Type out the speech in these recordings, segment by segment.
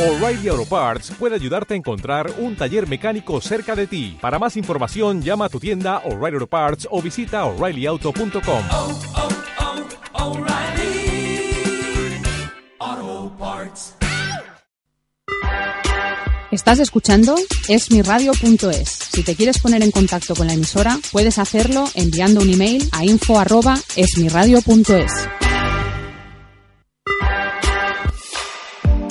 O'Reilly Auto Parts puede ayudarte a encontrar un taller mecánico cerca de ti. Para más información, llama a tu tienda O'Reilly Auto Parts o visita oreillyauto.com. oh, oh, Parts. Estás escuchando esmiradio.es. Si te quieres poner en contacto con la emisora, puedes hacerlo enviando un email a info@esmiradio.es.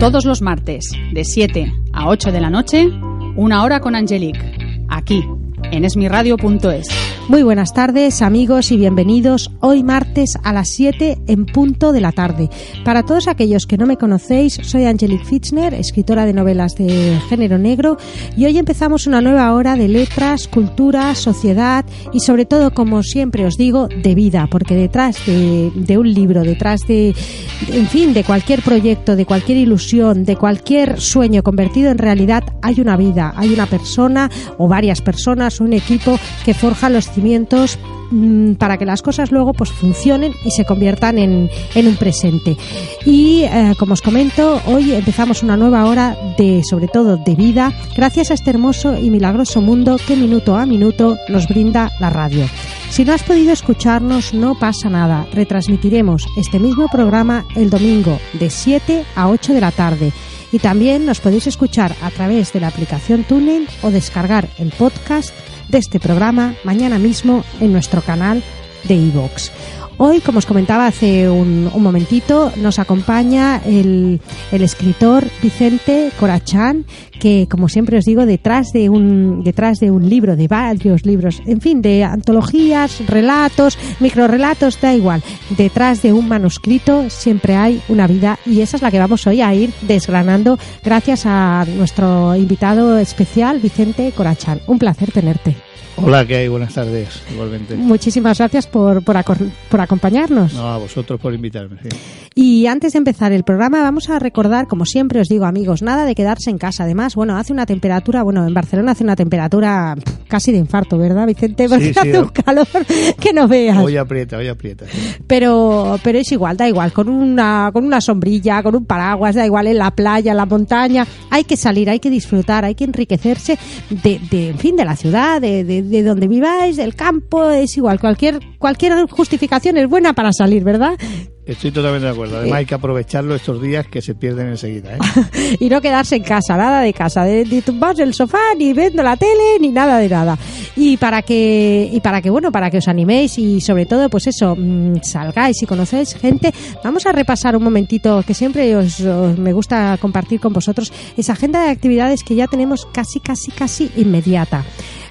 Todos los martes, de 7 a 8 de la noche, una hora con Angelique, aquí, en esmiradio.es. Muy buenas tardes amigos y bienvenidos hoy martes a las 7 en punto de la tarde. Para todos aquellos que no me conocéis, soy Angelique Fitzner, escritora de novelas de género negro y hoy empezamos una nueva hora de letras, cultura, sociedad y sobre todo, como siempre os digo, de vida, porque detrás de, de un libro, detrás de, en fin, de cualquier proyecto, de cualquier ilusión, de cualquier sueño convertido en realidad, hay una vida, hay una persona o varias personas, un equipo que forja los mm, para que las cosas luego pues funcionen y se conviertan en, en un presente. Y eh, como os comento, hoy empezamos una nueva hora de, sobre todo, de vida, gracias a este hermoso y milagroso mundo que minuto a minuto nos brinda la radio. Si no has podido escucharnos, no pasa nada. Retransmitiremos este mismo programa el domingo de 7 a 8 de la tarde. Y también nos podéis escuchar a través de la aplicación TuneIn o descargar el podcast de este programa mañana mismo en nuestro canal de iVoox. Hoy, como os comentaba hace un, un momentito, nos acompaña el, el, escritor Vicente Corachán, que, como siempre os digo, detrás de un detrás de un libro, de varios libros, en fin, de antologías, relatos, microrelatos, da igual. Detrás de un manuscrito siempre hay una vida y esa es la que vamos hoy a ir desgranando gracias a nuestro invitado especial, Vicente Corachán. Un placer tenerte. Hola, ¿qué hay? Buenas tardes, igualmente. Muchísimas gracias por, por, por, acompañarnos. No, a vosotros por invitarme, sí. Y antes de empezar el programa, vamos a recordar, como siempre os digo, amigos, nada de quedarse en casa. Además, bueno, hace una temperatura, bueno, en Barcelona hace una temperatura casi de infarto, ¿verdad, Vicente? Porque Sí, sí, hace un calor que no veas. Hoy aprieta, hoy aprieta. Pero, pero es igual, da igual, con una, con una sombrilla, con un paraguas, da igual, en la playa, en la montaña. Hay que salir, hay que disfrutar, hay que enriquecerse de, de en fin, de la ciudad, de, de, de donde viváis, del campo, es igual, cualquier, cualquier justificación es buena para salir, ¿verdad? Estoy totalmente de acuerdo. Además, hay que aprovecharlo estos días que se pierden enseguida. ¿eh? y no quedarse en casa, nada de casa, de, de tumbaros en el sofá, ni viendo la tele, ni nada de nada. Y para que, y para que, bueno, para que os animéis y sobre todo, pues eso, mmm, salgáis y conocéis gente, vamos a repasar un momentito que siempre os, os, me gusta compartir con vosotros esa agenda de actividades que ya tenemos casi, casi, casi inmediata.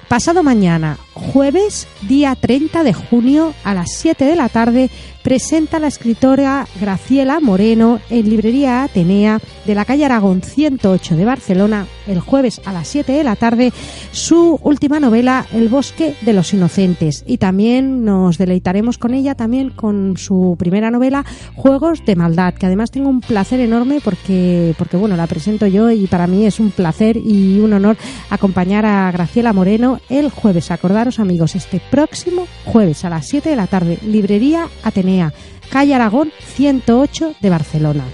Pasado mañana, jueves, día 30 de junio, a las 7 de la tarde, presenta la escritora Graciela Moreno en Librería Atenea de la calle Aragón 108 de Barcelona, el jueves a las 7 de la tarde, su última novela El bosque de los inocentes. Y también nos deleitaremos con ella, también con su primera novela Juegos de Maldad, que además tengo un placer enorme porque, porque bueno, la presento yo y para mí es un placer y un honor acompañar a Graciela Moreno el jueves. Acordaros amigos, este próximo jueves a las 7 de la tarde, Librería Atenea calle Aragón 108 de Barcelona.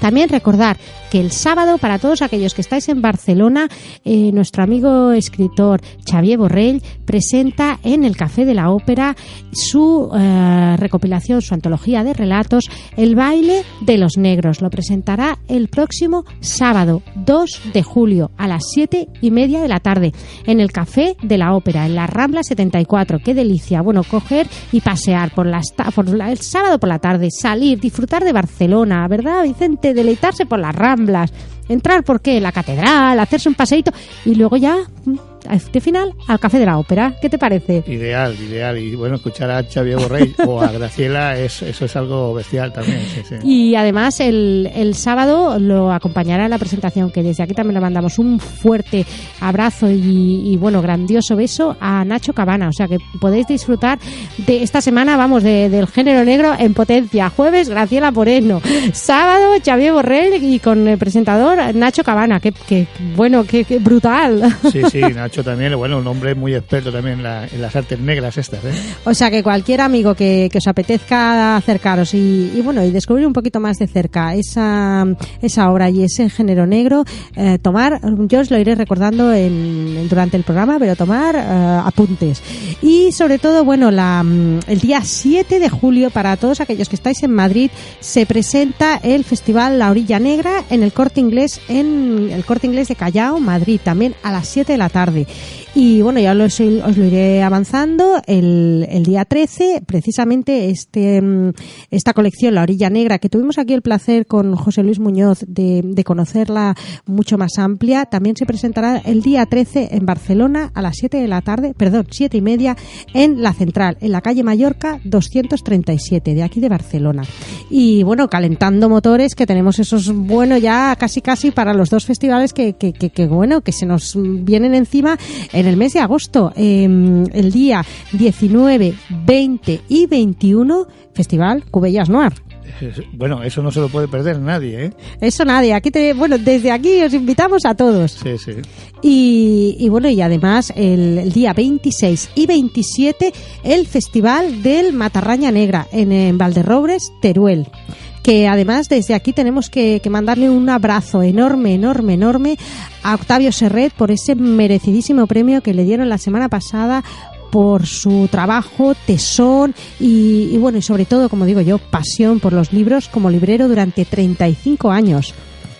También recordar el sábado, para todos aquellos que estáis en Barcelona, eh, nuestro amigo escritor Xavier Borrell presenta en el Café de la Ópera su eh, recopilación, su antología de relatos, El baile de los negros. Lo presentará el próximo sábado, 2 de julio, a las 7 y media de la tarde, en el Café de la Ópera, en la Rambla 74. ¡Qué delicia! Bueno, coger y pasear por, las, por la, el sábado por la tarde, salir, disfrutar de Barcelona, ¿verdad, Vicente? Deleitarse por entrar, ¿por qué? La catedral, hacerse un paseíto y luego ya de final al Café de la Ópera. ¿Qué te parece? Ideal, ideal. Y bueno, escuchar a Xavier Borrell o a Graciela, es, eso es algo bestial también. sí, sí. Y además el, el sábado lo acompañará en la presentación, que desde aquí también le mandamos un fuerte abrazo y, y, bueno, grandioso beso a Nacho Cabana. O sea que podéis disfrutar de esta semana, vamos, de- del género negro en potencia. Jueves, Graciela Moreno. Sábado, Xavier Borrell y con el presentador Nacho Cabana. Qué, qué bueno, qué, qué brutal. Sí, sí, Nacho también, bueno, un hombre muy experto también en, la- en las artes negras estas, ¿eh? O sea que cualquier amigo que, os apetezca acercaros y, bueno y descubrir un poquito más de cerca esa, esa obra y ese género negro, eh, tomar, yo os lo iré recordando en, en- durante el programa, pero tomar eh, apuntes. Y sobre todo, bueno, la, mm, el día 7 de julio, para todos aquellos que estáis en Madrid, se presenta el Festival La Orilla Negra en el Corte Inglés, en el Corte Inglés de Callao, Madrid, también a las 7 de la tarde. grave Y bueno, ya los- os lo iré avanzando. El, el día 13, precisamente este, mm, esta colección, La Orilla Negra, que tuvimos aquí el placer con José Luis Muñoz de, de conocerla mucho más amplia, también se presentará el día 13 en Barcelona a las 7 de la tarde, perdón, 7 y media en la central, en la calle Mallorca 237, de aquí de Barcelona. Y bueno, calentando motores, que tenemos esos, bueno, ya casi casi para los dos festivales que, que, que, que, bueno, que se nos vienen encima en el mes de agosto. Eh, el día 19, 20 y 21, Festival Cubellas Noir. Bueno, eso no se lo puede perder nadie, ¿eh? Eso nadie, aquí te, bueno, desde aquí os invitamos a todos. Sí, sí. Y, y bueno, y además el, el día 26 y 27 el Festival del Matarraña Negra en, en Valderrobres, Teruel. Que además desde aquí tenemos que, que mandarle un abrazo enorme, enorme, enorme a Octavio Serret por ese merecidísimo premio que le dieron la semana pasada por su trabajo, tesón y, y bueno, y sobre todo, como digo yo, pasión por los libros como librero durante 35 años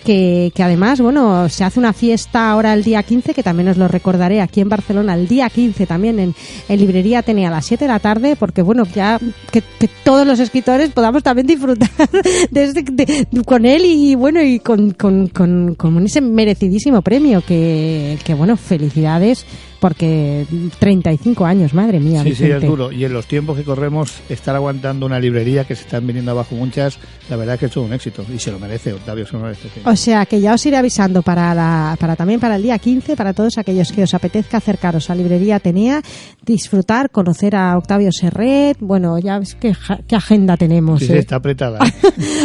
que, además, bueno, se hace una fiesta ahora el día 15, que también os lo recordaré aquí en Barcelona, el día 15 también en, en Librería Atenea a las 7 de la tarde, porque bueno, ya que, que todos los escritores podamos también disfrutar de este- de- con él y bueno, y con, con, con, con ese merecidísimo premio, que, que bueno, felicidades, porque 35 años, madre mía. Sí, sí, es duro. Y en los tiempos que corremos, estar aguantando una librería que se están viniendo abajo muchas, la verdad es que es todo un éxito. Y se lo merece, Octavio, se lo merece. sí. O sea que ya os iré avisando para, la, para también para el día 15, para todos aquellos que os apetezca acercaros a Librería Atenea, disfrutar, conocer a Octavio Serret. Bueno, ya ves qué, qué agenda tenemos. Sí, ¿eh? está apretada.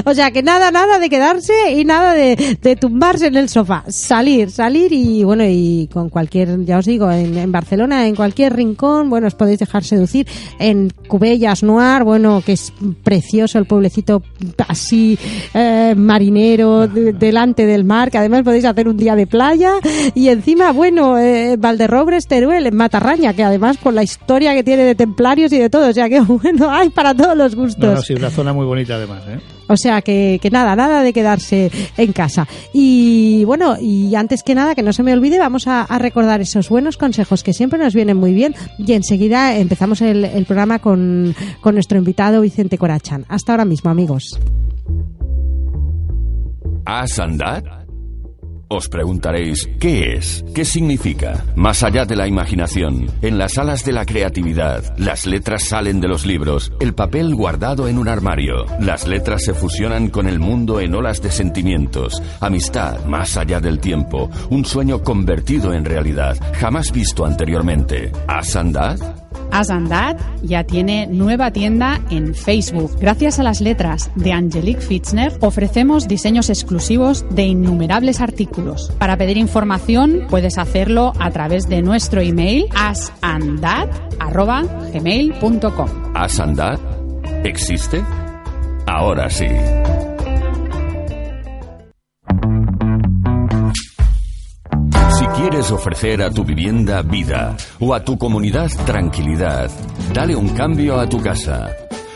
O sea que nada, nada de quedarse y nada de, de tumbarse en el sofá. Salir, salir y bueno, y con cualquier, ya os digo, en, Barcelona, en cualquier rincón, bueno, os podéis dejar seducir. En Cubellas Noir, bueno, que es precioso el pueblecito así eh, marinero de- delante del mar, que además podéis hacer un día de playa. Y encima, bueno, eh, Valderrobres, Teruel, en Matarraña, que además por la historia que tiene de templarios y de todo, o sea que bueno, hay para todos los gustos. No, sí, una zona muy bonita además, ¿eh? O sea que, que nada, nada de quedarse en casa. Y bueno, y antes que nada, que no se me olvide, vamos a, recordar esos buenos consejos que siempre nos vienen muy bien. Y enseguida empezamos el, programa con, con nuestro invitado Vicente Corachán. Hasta ahora mismo, amigos. ¿Has andat? Os preguntaréis, ¿qué es? ¿Qué significa? Más allá de la imaginación, en las alas de la creatividad, las letras salen de los libros, el papel guardado en un armario. Las letras se fusionan con el mundo en olas de sentimientos, amistad más allá del tiempo, un sueño convertido en realidad, jamás visto anteriormente. ¿Has andad? Asandad ya tiene nueva tienda en Facebook. Gracias a las letras de Angelique Fitzner ofrecemos diseños exclusivos de innumerables artículos. Para pedir información puedes hacerlo a través de nuestro email asandad@gmail.com. ¿Has andad? ¿Existe? Ahora sí. Quieres ofrecer a tu vivienda vida o a tu comunidad tranquilidad, dale un cambio a tu casa.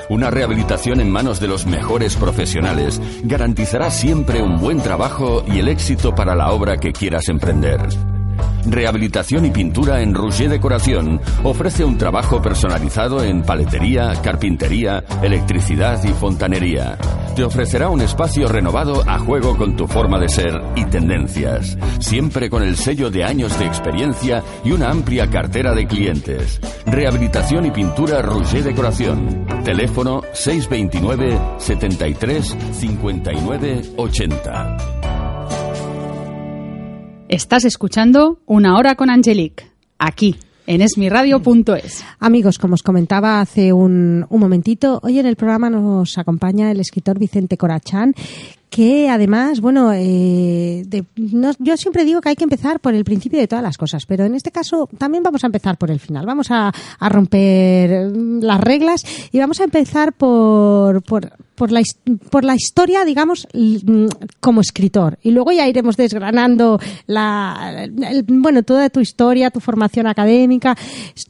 Una rehabilitación en manos de los mejores profesionales garantizará siempre un buen trabajo y el éxito para la obra que quieras emprender. Rehabilitación y pintura en Rouget Decoración ofrece un trabajo personalizado en paletería, carpintería, electricidad y fontanería. Te ofrecerá un espacio renovado a juego con tu forma de ser y tendencias, siempre con el sello de años de experiencia y una amplia cartera de clientes. Rehabilitación y pintura Rouget Decoración. Teléfono 629 73 59 80. Estás escuchando Una Hora con Angelique, aquí, en esmiradio.es. Amigos, como os comentaba hace un, un momentito, hoy en el programa nos acompaña el escritor Vicente Corachán, que además, bueno, eh, de- no- yo siempre digo que hay que empezar por el principio de todas las cosas, pero en este caso también vamos a empezar por el final. Vamos a, a romper mm, las reglas y vamos a empezar por, por, por, la, por la historia, digamos, mm, como escritor. Y luego ya iremos desgranando la, el- bueno, toda tu historia, tu formación académica.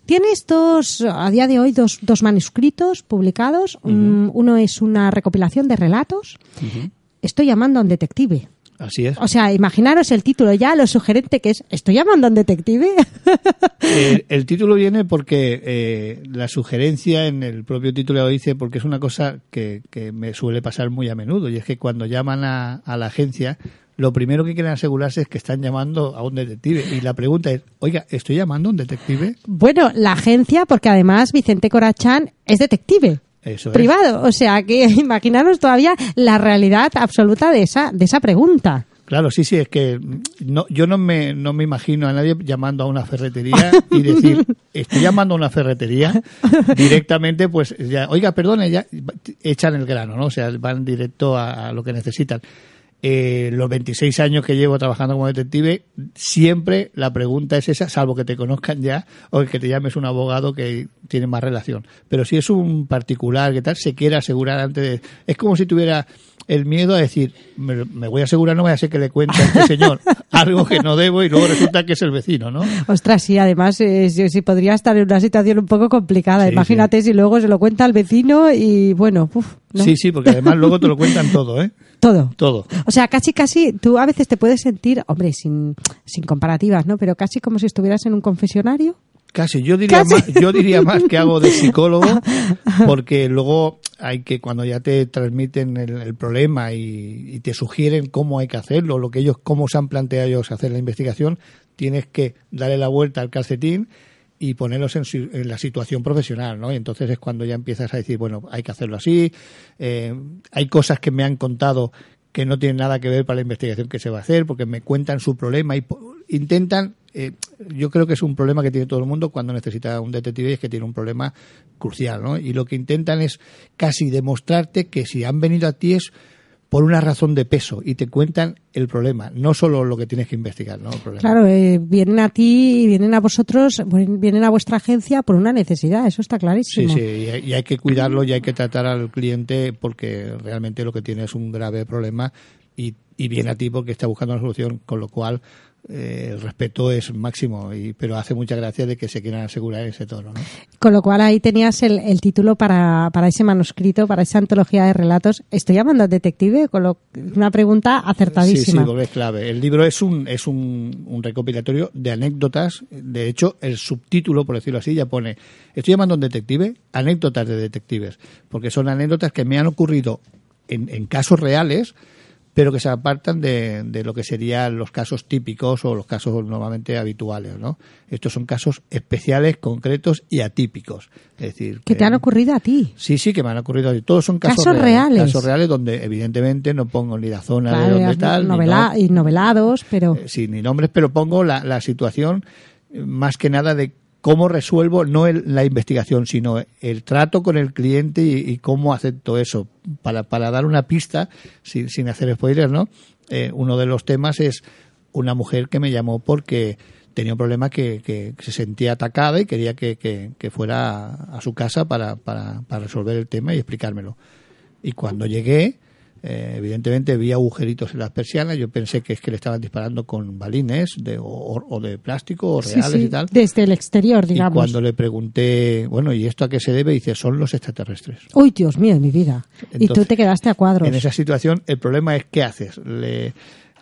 Tienes dos, a día de hoy, dos, dos manuscritos publicados. Mm, Uno es una recopilación de relatos. Estoy llamando a un detective. Así es. O sea, imaginaros el título ya, lo sugerente que es, ¿estoy llamando a un detective? Eh, el título viene porque eh, la sugerencia en el propio título lo dice porque es una cosa que, que me suele pasar muy a menudo y es que cuando llaman a, a la agencia lo primero que quieren asegurarse es que están llamando a un detective y la pregunta es, oiga, ¿estoy llamando a un detective? bueno, la agencia, porque además Vicente Corachán es detective. Eso es. privado, o sea que imaginaros todavía la realidad absoluta de esa de esa pregunta. Claro, sí, sí, es que no, yo no me, no me imagino a nadie llamando a una ferretería y decir, estoy llamando a una ferretería, directamente, pues ya, oiga, perdone, ya echan el grano, ¿no? O sea, van directo a, a lo que necesitan. Eh, los 26 años que llevo trabajando como detective, siempre la pregunta es esa, salvo que te conozcan ya o que te llames un abogado que tiene más relación. Pero si es un particular que tal, se quiere asegurar antes de... Es como si tuviera el miedo a decir, me, me voy a asegurar, no voy a hacer que le cuente a este señor algo que no debo y luego resulta que es el vecino, ¿no? Ostras, sí, además eh, sí podría estar en una situación un poco complicada. Sí, Imagínate si luego se lo cuenta al vecino y bueno, uf, ¿no? Sí, sí, porque además luego te lo cuentan todo, ¿eh? todo. Todo. O sea, casi, casi, tú a veces te puedes sentir, hombre, sin, sin comparativas, ¿no? Pero casi como si estuvieras en un confesionario. Casi, yo diría Casi. más, yo diría más que hago de psicólogo, porque luego hay que cuando ya te transmiten el, el problema y, y te sugieren cómo hay que hacerlo, lo que ellos, cómo se han planteado ellos hacer la investigación, tienes que darle la vuelta al calcetín y ponerlos en, su- en la situación profesional, ¿no? Y entonces es cuando ya empiezas a decir, bueno, hay que hacerlo así, eh, hay cosas que me han contado que no tienen nada que ver para la investigación que se va a hacer, porque me cuentan su problema y intentan, eh, yo creo que es un problema que tiene todo el mundo cuando necesita un detective y es que tiene un problema crucial, ¿no? Y lo que intentan es casi demostrarte que si han venido a ti es por una razón de peso y te cuentan el problema, no solo lo que tienes que investigar, ¿no? El problema. Claro, eh, vienen a ti, vienen a vosotros, vienen a vuestra agencia por una necesidad, eso está Sí, clarísimo. sí, y hay, y hay que cuidarlo y hay que tratar al cliente porque realmente lo que tiene es un grave problema y, y viene a ti porque está buscando una solución, con lo cual eh, el respeto es máximo, y, pero hace mucha gracia de que se quieran asegurar ese tono. ¿no? Con lo cual ahí tenías el, el título para, para ese manuscrito, para esa antología de relatos. Estoy llamando al detective con lo- una pregunta Sí, sí, acertadísima. porque es clave. El libro es un es un, un recopilatorio de anécdotas. De hecho, el subtítulo, por decirlo así, ya pone Estoy llamando a un detective, anécdotas de detectives, porque son anécdotas que me han ocurrido en, en casos reales, pero que se apartan de, de lo que serían los casos típicos o los casos normalmente habituales, ¿no? Estos son casos especiales, concretos y atípicos. Es decir, que te han ocurrido a ti. Sí, sí, que me han ocurrido. Todos son casos, Casos reales. Casos reales donde, evidentemente, no pongo ni la zona de donde tal. ni novela- no- y novelados, pero eh, sí, ni nombres, pero pongo la, la situación eh, más que nada de cómo resuelvo, no el- la investigación, sino el trato con el cliente y, y cómo acepto eso. Para, para dar una pista, sin, hacer spoilers, ¿no? Eh, uno de los temas es una mujer que me llamó porque tenía un problema que, se sentía atacada y quería que, que- que fuera a, a su casa para, para, para resolver el tema y explicármelo. Y cuando llegué, eh, evidentemente vi agujeritos en las persianas. Yo pensé que es que le estaban disparando con balines de, o, o de plástico o reales sí, y tal. desde el exterior, Y digamos. cuando le pregunté, bueno, ¿y esto a qué se debe? Dice, son los extraterrestres. Uy, Dios mío, mi vida. y tú te quedaste a cuadros. En esa situación, el problema es qué haces. Le,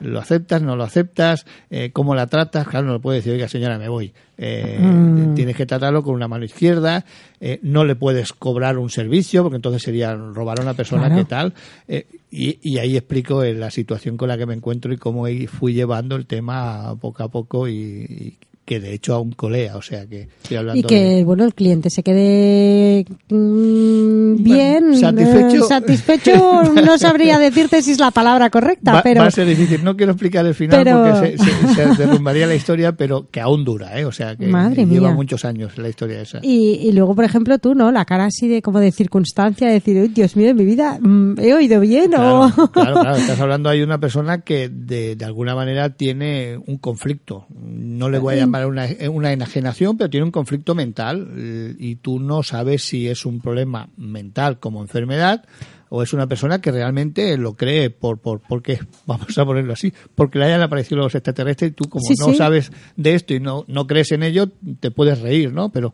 ¿Lo aceptas, no lo aceptas? Eh, ¿Cómo la tratas? Claro, no le puedes decir, oiga señora, me voy. Eh, Mm. Tienes que tratarlo con una mano izquierda, eh, no le puedes cobrar un servicio, porque entonces sería robar a una persona Claro. que tal. Eh, y, y ahí explico eh, la situación con la que me encuentro y cómo fui llevando el tema poco a poco y, y que de hecho aún colea, o sea que estoy hablando Y que, de- bueno, el cliente se quede mm, bien, satisfecho. eh, satisfecho, no sabría decirte si es la palabra correcta, Va, pero va a ser difícil. No quiero explicar el final pero- porque se, se- se derrumbaría la historia, pero que aún dura, ¿eh? O sea, que Madre lleva mía. muchos años la historia esa. Y, y luego, por ejemplo, tú, ¿no? La cara así de como de circunstancia, de decir, "Uy, Dios mío, en mi vida, mm, ¿he oído bien Claro, o...? claro, claro. Estás hablando hay una persona que de, de alguna manera tiene un conflicto. No le voy a llamar una, una enajenación, pero tiene un conflicto mental eh, y tú no sabes si es un problema mental como enfermedad o es una persona que realmente lo cree por, por porque vamos a ponerlo así porque le hayan aparecido los extraterrestres y tú como Sí, no sí. sabes de esto y no no crees en ello te puedes reír no pero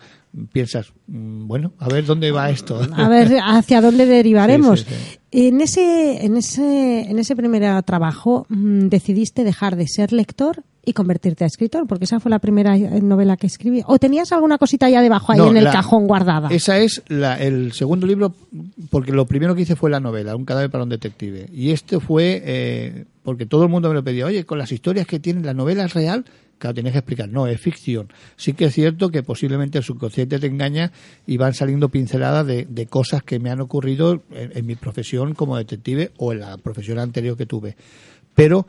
piensas mm, bueno a ver dónde va esto A ver hacia dónde derivaremos. Sí, En ese, en ese, en ese primer trabajo mm, decidiste dejar de ser lector y convertirte a escritor, porque esa fue la primera eh, novela que escribí. ¿O tenías alguna cosita ya debajo ahí No, en el la- cajón guardada? Esa es la- el segundo libro, porque lo primero que hice fue la novela, Un cadáver para un detective. Y este fue eh, porque todo el mundo me lo pedía, oye, con las historias que tienen, la novela es real. Claro, tienes que explicar, no, es ficción. Sí que es cierto que posiblemente el subconsciente te engaña y van saliendo pinceladas de, de cosas que me han ocurrido en, en mi profesión como detective o en la profesión anterior que tuve. Pero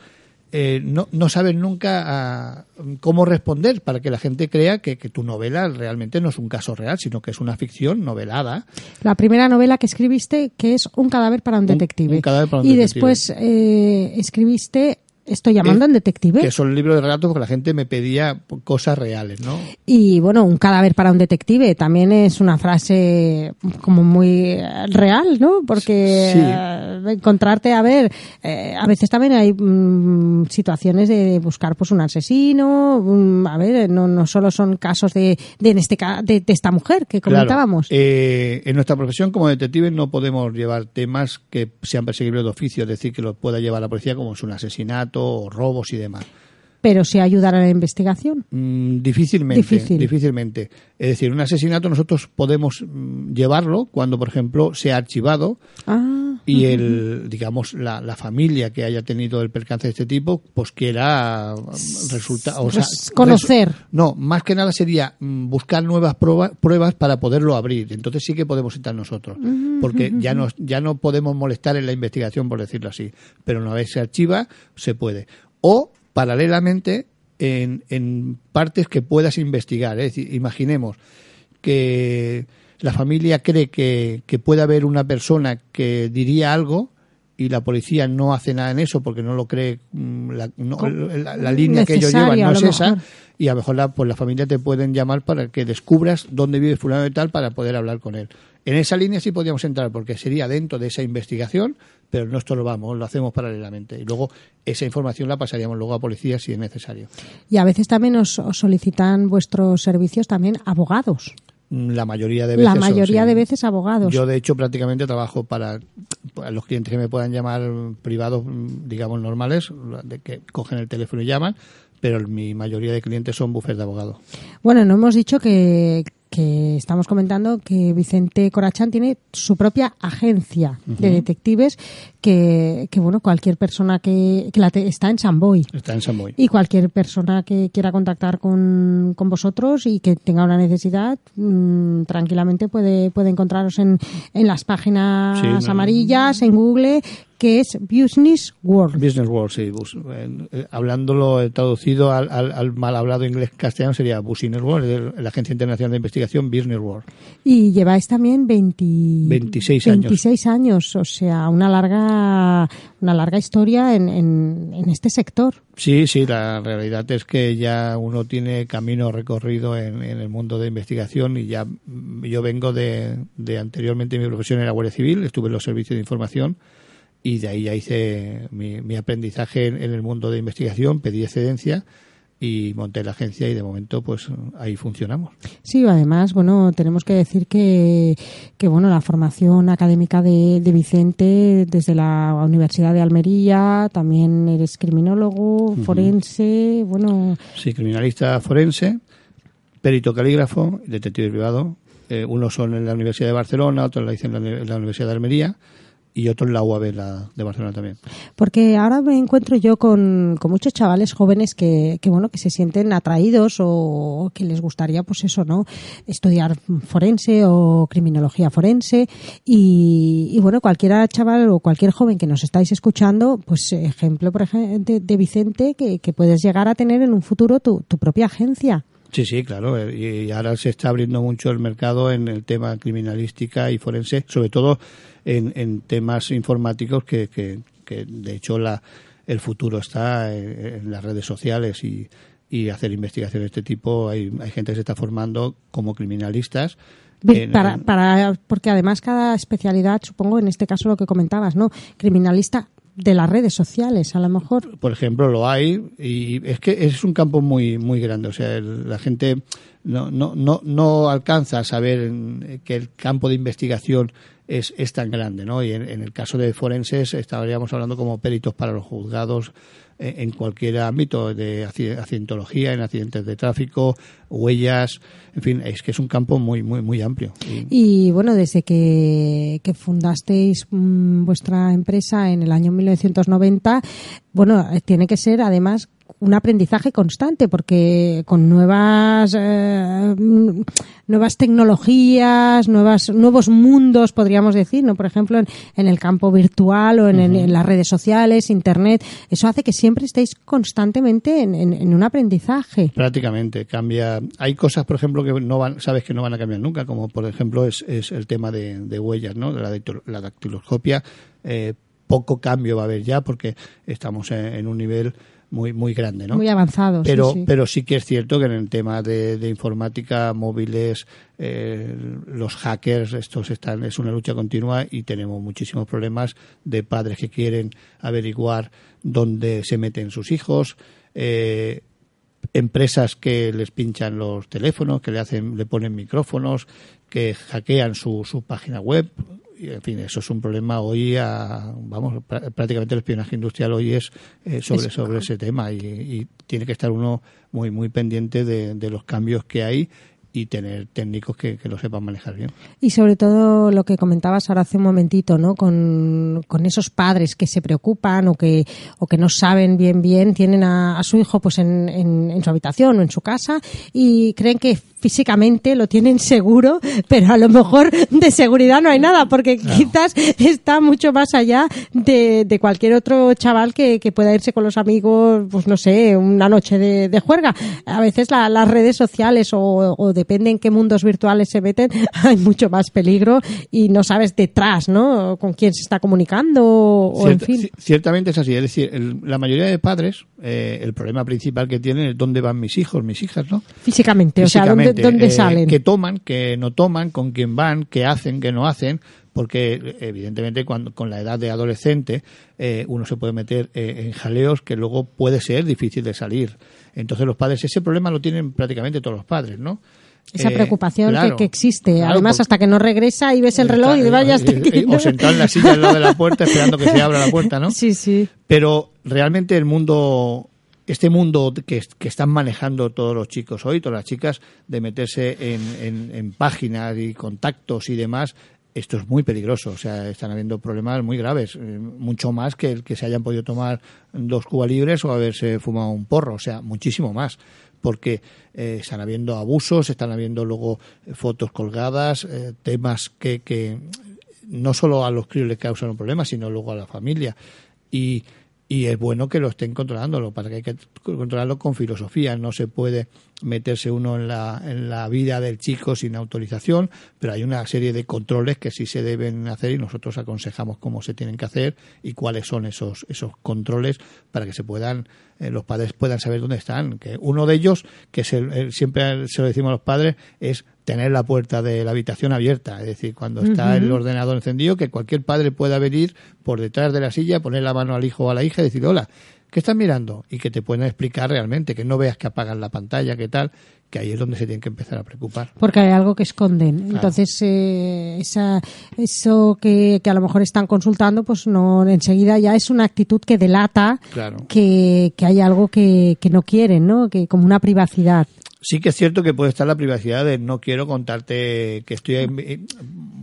eh, no, no sabes nunca ah, cómo responder para que la gente crea que, que tu novela realmente no es un caso real, sino que es una ficción novelada. La primera novela que escribiste, que es Un cadáver para un detective. un cadáver para un y detective. después eh, escribiste Estoy llamando Eh, en detective. Que son libros de relatos porque la gente me pedía cosas reales, ¿no? Y bueno, un cadáver para un detective también es una frase como muy eh, real, ¿no? Porque Sí. eh, encontrarte, a ver, eh, a veces también hay mm, situaciones de buscar pues un asesino, mm, a ver, no, no solo son casos de, de en este de, de esta mujer que Claro, comentábamos. eh, en nuestra profesión como detectives no podemos llevar temas que sean perseguibles de oficio, es decir, que los pueda llevar la policía como es un asesinato robos y demás. pero sí ayudar a la investigación. Mm, difícilmente, Difícil. difícilmente. Es decir, un asesinato nosotros podemos mm, llevarlo cuando, por ejemplo, sea archivado Ah, y el, digamos, la, la familia que haya tenido el percance de este tipo, pues quiera resultar, o sea, conocer. resu- no, más que nada sería mm, buscar nuevas prueba- pruebas para poderlo abrir. Entonces sí que podemos estar nosotros, porque ya no ya no podemos molestar en la investigación, por decirlo así. Pero una vez se archiva, se puede. O paralelamente en, en partes que puedas investigar. Es decir, imaginemos que la familia cree que, que puede haber una persona que diría algo y la policía no hace nada en eso porque no lo cree, mm, la, no- la- la línea que ellos llevan no es lo esa y a lo mejor la, pues la familia te pueden llamar para que descubras dónde vive fulano de tal para poder hablar con él. En esa línea sí podríamos entrar porque sería dentro de esa investigación, pero no estorbamos, lo hacemos paralelamente. Y luego esa información la pasaríamos luego a policía si es necesario. y a veces también os, os solicitan vuestros servicios también abogados. Mm, La mayoría de veces. La son, mayoría sí. de veces abogados. Yo, de hecho, prácticamente trabajo para, para los clientes que me puedan llamar privados, mm, digamos, normales, de que cogen el teléfono y llaman, pero mi mayoría de clientes son bufetes de abogados. Bueno, no hemos dicho que, que estamos comentando que Vicente Corachán tiene su propia agencia de detectives que, que, bueno, cualquier persona que, que la te- está en Samboy. Está en Samoy. Y cualquier persona que quiera contactar con, con vosotros y que tenga una necesidad, mm, tranquilamente puede, puede encontraros en, en las páginas Sí, no- amarillas, en Google, que es Business World. Business World, sí. bus- eh, hablándolo, eh, traducido al, al, al mal hablado inglés-castellano sería Business World, la Agencia Internacional de Investigación Business World. Y lleváis también 20 26 años. 26 años, o sea, una larga, una larga historia en, en, en este sector. Sí, sí, la realidad es que ya uno tiene camino recorrido en, en el mundo de investigación y ya mm, yo vengo de, de anteriormente mi profesión era Guardia Civil, estuve en los servicios de información y de ahí ya hice mi, mi aprendizaje en, en el mundo de investigación, pedí excedencia y monté la agencia y de momento pues ahí funcionamos. Sí, además, bueno, tenemos que decir que, que bueno, la formación académica de, de Vicente desde la Universidad de Almería, también eres criminólogo, forense, bueno, Sí, criminalista forense, perito calígrafo, detective privado. Eh, unos son en la Universidad de Barcelona, otros la hice en la, en la Universidad de Almería y otros en la UAB la de Barcelona también. Porque ahora me encuentro yo con, con muchos chavales jóvenes que, que, bueno, que se sienten atraídos o que les gustaría, pues eso, ¿no? Estudiar forense o criminología forense. Y, y bueno, cualquier chaval o cualquier joven que nos estáis escuchando, pues ejemplo, por ejemplo, de, de Vicente, que, que puedes llegar a tener en un futuro tu, tu propia agencia. Sí, sí, claro. Y ahora se está abriendo mucho el mercado en el tema criminalística y forense, sobre todo en, en temas informáticos que, que, que, de hecho la, el futuro está en, en las redes sociales y, y hacer investigaciones de este tipo. Hay, hay gente que se está formando como criminalistas. Para, para, porque además cada especialidad, supongo, en este caso lo que comentabas, ¿no? Criminalista de las redes sociales, a lo mejor. por ejemplo, lo hay y es que es un campo muy muy grande. O sea, la gente no, no, no, no alcanza a saber en- que el campo de investigación es, es tan grande, ¿no? Y en, el caso de forenses estaríamos hablando como peritos para los juzgados en cualquier ámbito de acci- accidentología, en accidentes de tráfico, huellas, en fin, es que es un campo muy muy muy amplio. Y- bueno, desde que, que fundasteis mm, vuestra empresa en el año 1990, bueno, eh, tiene que ser además un aprendizaje constante porque con nuevas eh, nuevas tecnologías, nuevas nuevos mundos podríamos decir, no, por ejemplo en, en el campo virtual o en, en- en las redes sociales, internet, eso hace que siempre estéis constantemente en, un aprendizaje. Prácticamente cambia. Hay cosas, por ejemplo, que no van, sabes que no van a cambiar nunca, como por ejemplo es, es el tema de, de huellas, ¿no? De la, la dactiloscopia. Eh, poco cambio va a haber ya porque estamos en un nivel muy muy grande, ¿no? Muy avanzados. sí, pero sí. pero sí que es cierto que en el tema de, de informática móviles eh, los hackers estos están es una lucha continua y tenemos muchísimos problemas de padres que quieren averiguar dónde se meten sus hijos eh, empresas que les pinchan los teléfonos que le hacen le ponen micrófonos que hackean su, su página web en fin, eso es un problema hoy, a- vamos, prá- prácticamente el espionaje industrial hoy es eh, sobre, sobre ese tema y, y tiene que estar uno muy, muy pendiente de, de los cambios que hay y tener técnicos que, que lo sepan manejar bien. Y sobre todo lo que comentabas ahora hace un momentito, ¿no? Con, con esos padres que se preocupan o que, o que no saben bien bien, tienen a, a su hijo pues en, en, en su habitación o en su casa y creen que físicamente lo tienen seguro, pero a lo mejor de seguridad no hay nada, porque quizás está mucho más allá de, de cualquier otro chaval que, que pueda irse con los amigos, pues no sé, una noche de, de juerga. A veces la- las redes sociales o, o depende en qué mundos virtuales se meten, hay mucho más peligro y no sabes detrás, ¿no? Con quién se está comunicando o en fin. ci- Ciertamente es así. Es decir, el- la mayoría de padres, eh, el problema principal que tienen es dónde van mis hijos, mis hijas, ¿no? Físicamente, o sea, ¿dónde, dónde eh, salen? Que toman, que no toman, con quién van, qué hacen, qué no hacen, porque evidentemente cuando, con la edad de adolescente eh, uno se puede meter en jaleos que luego puede ser difícil de salir. Entonces los padres, ese problema lo tienen prácticamente todos los padres, ¿no? Esa preocupación que- claro, que, existe. claro, Además, hasta que no regresa y ves el reloj y vaya hasta O sentado en la silla al lado de la puerta esperando que se abra la puerta, ¿no? Sí, sí. Pero realmente el mundo, este mundo que, están manejando todos los chicos hoy, todas las chicas, de meterse en, en- en páginas y contactos y demás, esto es muy peligroso. O sea, están habiendo problemas muy graves, eh, mucho más que el que se hayan podido tomar dos cubas libres o haberse fumado un porro, o sea, muchísimo más. Porque eh, están habiendo abusos, están habiendo luego eh, fotos colgadas, temas que, que no solo a los críos les causan un problema, sino luego a la familia. Y, y es bueno que lo estén controlándolo, para que hay que controlarlo con filosofía. No se puede meterse uno en la, en la vida del chico sin autorización, pero hay una serie de controles que sí se deben hacer y nosotros aconsejamos cómo se tienen que hacer y cuáles son esos, esos controles para que se puedan, eh, los padres puedan saber dónde están. Que uno de ellos, que el- siempre se lo decimos a los padres, es tener la puerta de la habitación abierta, es decir, cuando está el ordenador encendido, que cualquier padre pueda venir por detrás de la silla, poner la mano al hijo o a la hija y decir, hola, ¿qué estás mirando? Y que te pueden explicar realmente, que no veas que apagan la pantalla, que tal, que ahí es donde se tienen que empezar a preocupar. Porque hay algo que esconden. Entonces, eh, esa, eso que, que a lo mejor están consultando, pues no, enseguida ya es una actitud que delata Claro. que, que hay algo que, que no quieren, ¿no? Que como una privacidad. Sí que es cierto que puede estar la privacidad de no quiero contarte que estoy, en-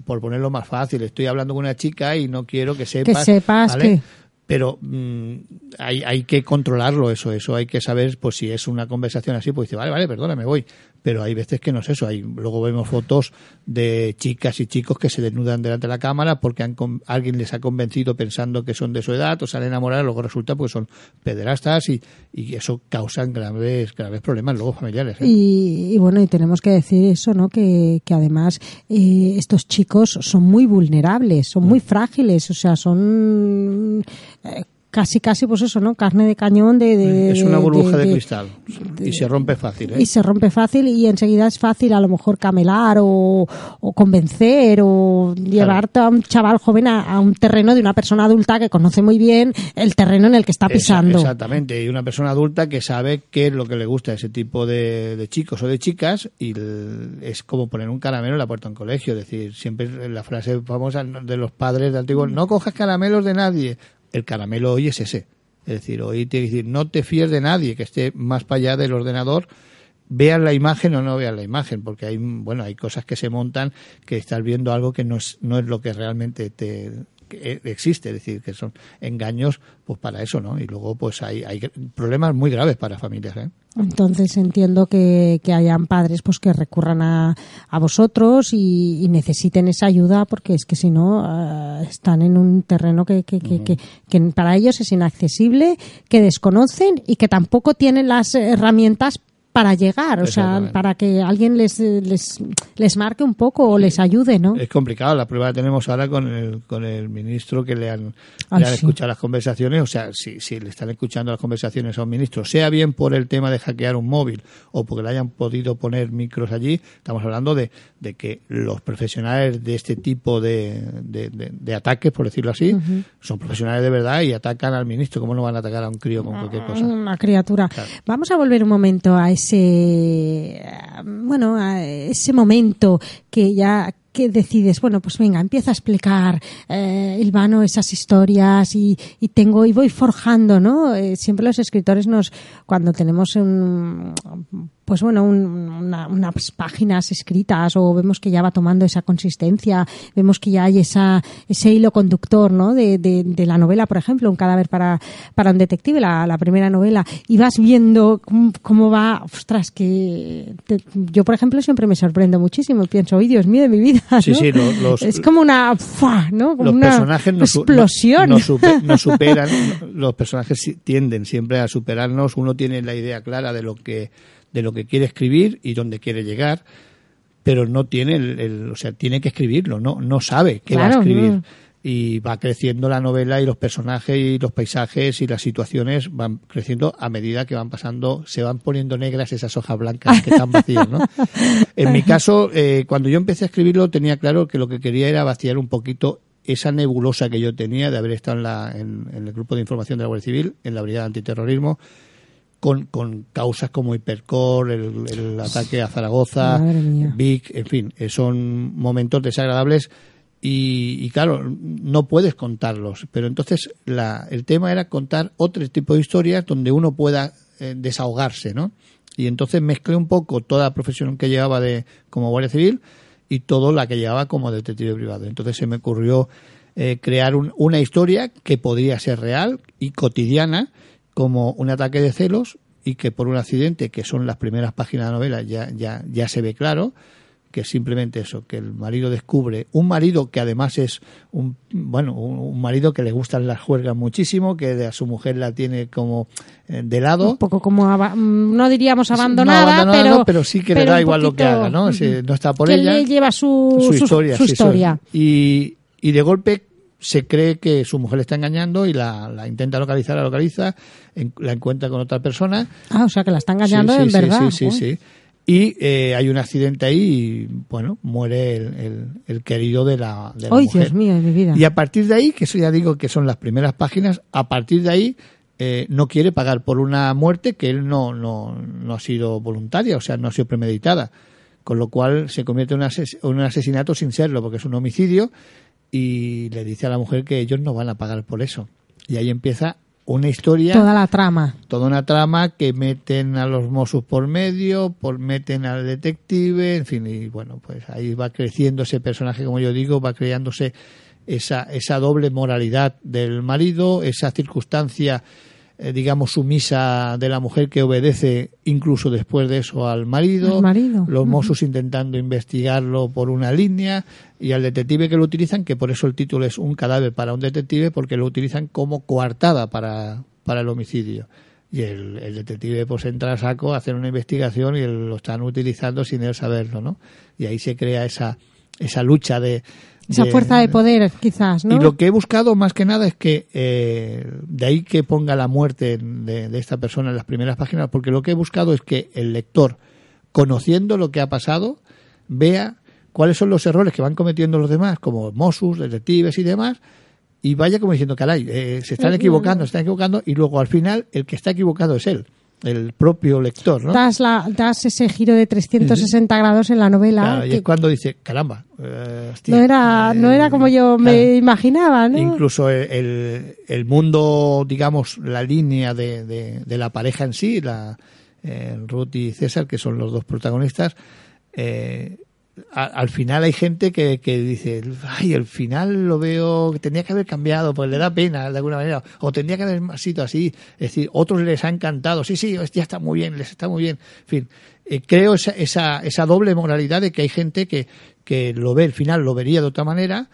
por ponerlo más fácil, estoy hablando con una chica y no quiero que sepas. sepas ¿vale? que- Pero mm, hay, hay que controlarlo eso, eso hay que saber, pues si es una conversación así, pues dice, vale, vale, perdona, me voy. Pero hay veces que no es eso, hay, luego vemos fotos de chicas y chicos que se desnudan delante de la cámara porque han con- alguien les ha convencido pensando que son de su edad o se han enamorado, luego resulta pues son pederastas y, y eso causan graves, graves problemas luego familiares. ¿eh? Y, y bueno, y tenemos que decir eso, ¿no? Que, que además eh, estos chicos son muy vulnerables, son Mm. muy frágiles, o sea, son eh, casi, casi, pues eso, ¿no? Carne de cañón de... de- es una burbuja de, de- cristal y se rompe fácil. ¿eh? Y se rompe fácil y enseguida es fácil a lo mejor camelar o, o convencer o llevarte a un chaval joven a, a un terreno de una persona adulta que conoce muy bien el terreno en el que está pisando. Exactamente, y una persona adulta que sabe qué es lo que le gusta a ese tipo de, chicos o de chicas y es como poner un caramelo en la puerta de un colegio. Es decir, siempre la frase famosa de los padres de antiguos, no cojas caramelos de nadie. El caramelo hoy es ese. Es decir, hoy tiene que decir, no te fíes de nadie que esté más para allá del ordenador veas la imagen o no veas la imagen, porque hay bueno hay cosas que se montan que estás viendo algo que no es no es lo que realmente te que existe, es decir, que son engaños pues para eso, ¿no? Y luego pues hay, hay problemas muy graves para familias, ¿eh? Entonces entiendo que, que hayan padres pues que recurran a, a vosotros y, y necesiten esa ayuda porque es que si no eh, están en un terreno que, que, que, que- que para ellos es inaccesible, que desconocen y que tampoco tienen las herramientas para llegar, o sea, para que alguien les, les, les marque un poco o les ayude, ¿no? Es complicado, la prueba la tenemos ahora con el, con el ministro que le han, Ah, le han sí. escuchado las conversaciones, o sea, si, si le están escuchando las conversaciones a un ministro, sea bien por el tema de hackear un móvil o porque le hayan podido poner micros allí, estamos hablando de, de que los profesionales de este tipo de, de, de- de ataques, por decirlo así, son profesionales de verdad y atacan al ministro, ¿cómo no van a atacar a un crío con cualquier cosa? Una criatura. Claro. Vamos a volver un momento a ese, bueno, ese momento que ya que decides, bueno, pues venga, empieza a explicar, eh, Ilvano, esas historias y, y tengo y voy forjando, ¿no? Eh, siempre los escritores nos, cuando tenemos un, pues bueno, un- una- unas páginas escritas o vemos que ya va tomando esa consistencia, vemos que ya hay esa, ese hilo conductor, ¿no? De, de, de la novela, por ejemplo, un cadáver para, para un detective, la, la primera novela, y vas viendo cómo, cómo va, ostras, que te- yo, por ejemplo, siempre me sorprendo muchísimo pienso, ¡ay, Dios mío de mi vida! Sí, ¿no? sí, lo- los- es como una, ¡fua! ¿no? Como los una personajes nos, explosión. nos, nos supe- nos superan, los personajes tienden siempre a superarnos, uno tiene la idea clara de lo que de lo que quiere escribir y dónde quiere llegar, pero no tiene el, el- o sea, tiene que escribirlo, no no sabe qué va a escribir. Y va creciendo la novela y los personajes y los paisajes y las situaciones van creciendo a medida que van pasando, se van poniendo negras esas hojas blancas que están vacías, ¿no? En mi caso, eh, cuando yo empecé a escribirlo, tenía claro que lo que quería era vaciar un poquito esa nebulosa que yo tenía de haber estado en, la, en, en el grupo de información de la Guardia Civil, en la Brigada Antiterrorismo, con, con causas como Hipercor, el, el ataque a Zaragoza. Vic, en fin, eh, son momentos desagradables y, y claro, no puedes contarlos. Pero entonces la, el tema era contar otro tipo de historias donde uno pueda eh, desahogarse, ¿no? Y entonces mezclé un poco toda la profesión que llevaba de, como Guardia Civil y todo la que llevaba como detective privado. Entonces se me ocurrió eh, crear un- una historia que podría ser real y cotidiana, como un ataque de celos y que por un accidente, que son las primeras páginas de la novela, ya, ya, ya se ve claro, que simplemente eso, que el marido descubre, un marido que además es un, bueno, un, marido que le gustan las juergas muchísimo, que a su mujer la tiene como eh, de lado. un poco como mm, no diríamos No abandonada, abandonada, pero no, pero sí que le da igual lo que haga, ¿no? Si no está por que ella, le lleva su, su su- historia. su sí, historia. Y, y de golpe se cree que su mujer le está engañando y la, la intenta localizar, la localiza, en- la encuentra con otra persona. Ah, o sea que la está engañando Sí, sí, en sí, verdad. Sí, sí, sí. Y eh, hay un accidente ahí y, bueno, muere el, el- el querido de la, de la Ay, mujer. Dios mío, de mi vida. Y a partir de ahí, que eso ya digo que son las primeras páginas, a partir de ahí eh, no quiere pagar por una muerte que él no, no, no ha sido voluntaria, o sea, no ha sido premeditada. Con lo cual se convierte en un, ases- un asesinato sin serlo, porque es un homicidio, y le dice a la mujer que ellos no van a pagar por eso. Y ahí empieza una historia Toda la trama. toda una trama que meten a los Mossos por medio, por meten al detective, en fin, y bueno, pues ahí va creciendo ese personaje, como yo digo, va creándose esa, esa doble moralidad del marido, esa circunstancia, eh, digamos, sumisa de la mujer que obedece incluso después de eso al marido, Al marido. los. Mossos intentando investigarlo por una línea y al detective que lo utilizan, que por eso el título es un cadáver para un detective, porque lo utilizan como coartada para, para el homicidio. Y el, el detective pues entra a saco a hacer una investigación y lo están utilizando sin él saberlo, ¿no? Y ahí se crea esa, esa lucha de... Esa fuerza de poder, quizás, ¿no? Y lo que he buscado más que nada es que, eh, de ahí que ponga la muerte de, de esta persona en las primeras páginas, porque lo que he buscado es que el lector, conociendo lo que ha pasado, vea cuáles son los errores que van cometiendo los demás, como Mossus, detectives y demás, y vaya como diciendo, caray, eh, se están equivocando, se están equivocando, y luego al final el que está equivocado es él, el propio lector, ¿no? das, la, das ese giro de 360 grados en la novela. Claro, y es cuando dice, caramba, eh, hostia, no, era, no eh, era como yo me imaginaba, ¿no? Incluso el, el, el mundo, digamos, la línea de, de, de la pareja en sí, la eh, Ruth y César, que son los dos protagonistas, eh, a- al final hay gente que, que dice, ay, el final lo veo, que tenía que haber cambiado, pues le da pena de alguna manera, o tendría que haber sido así, es decir, otros les ha encantado, sí, sí, ya está muy bien, les está muy bien, en fin, eh, creo esa, esa, esa doble moralidad de que hay gente que, que lo ve, el final lo vería de otra manera,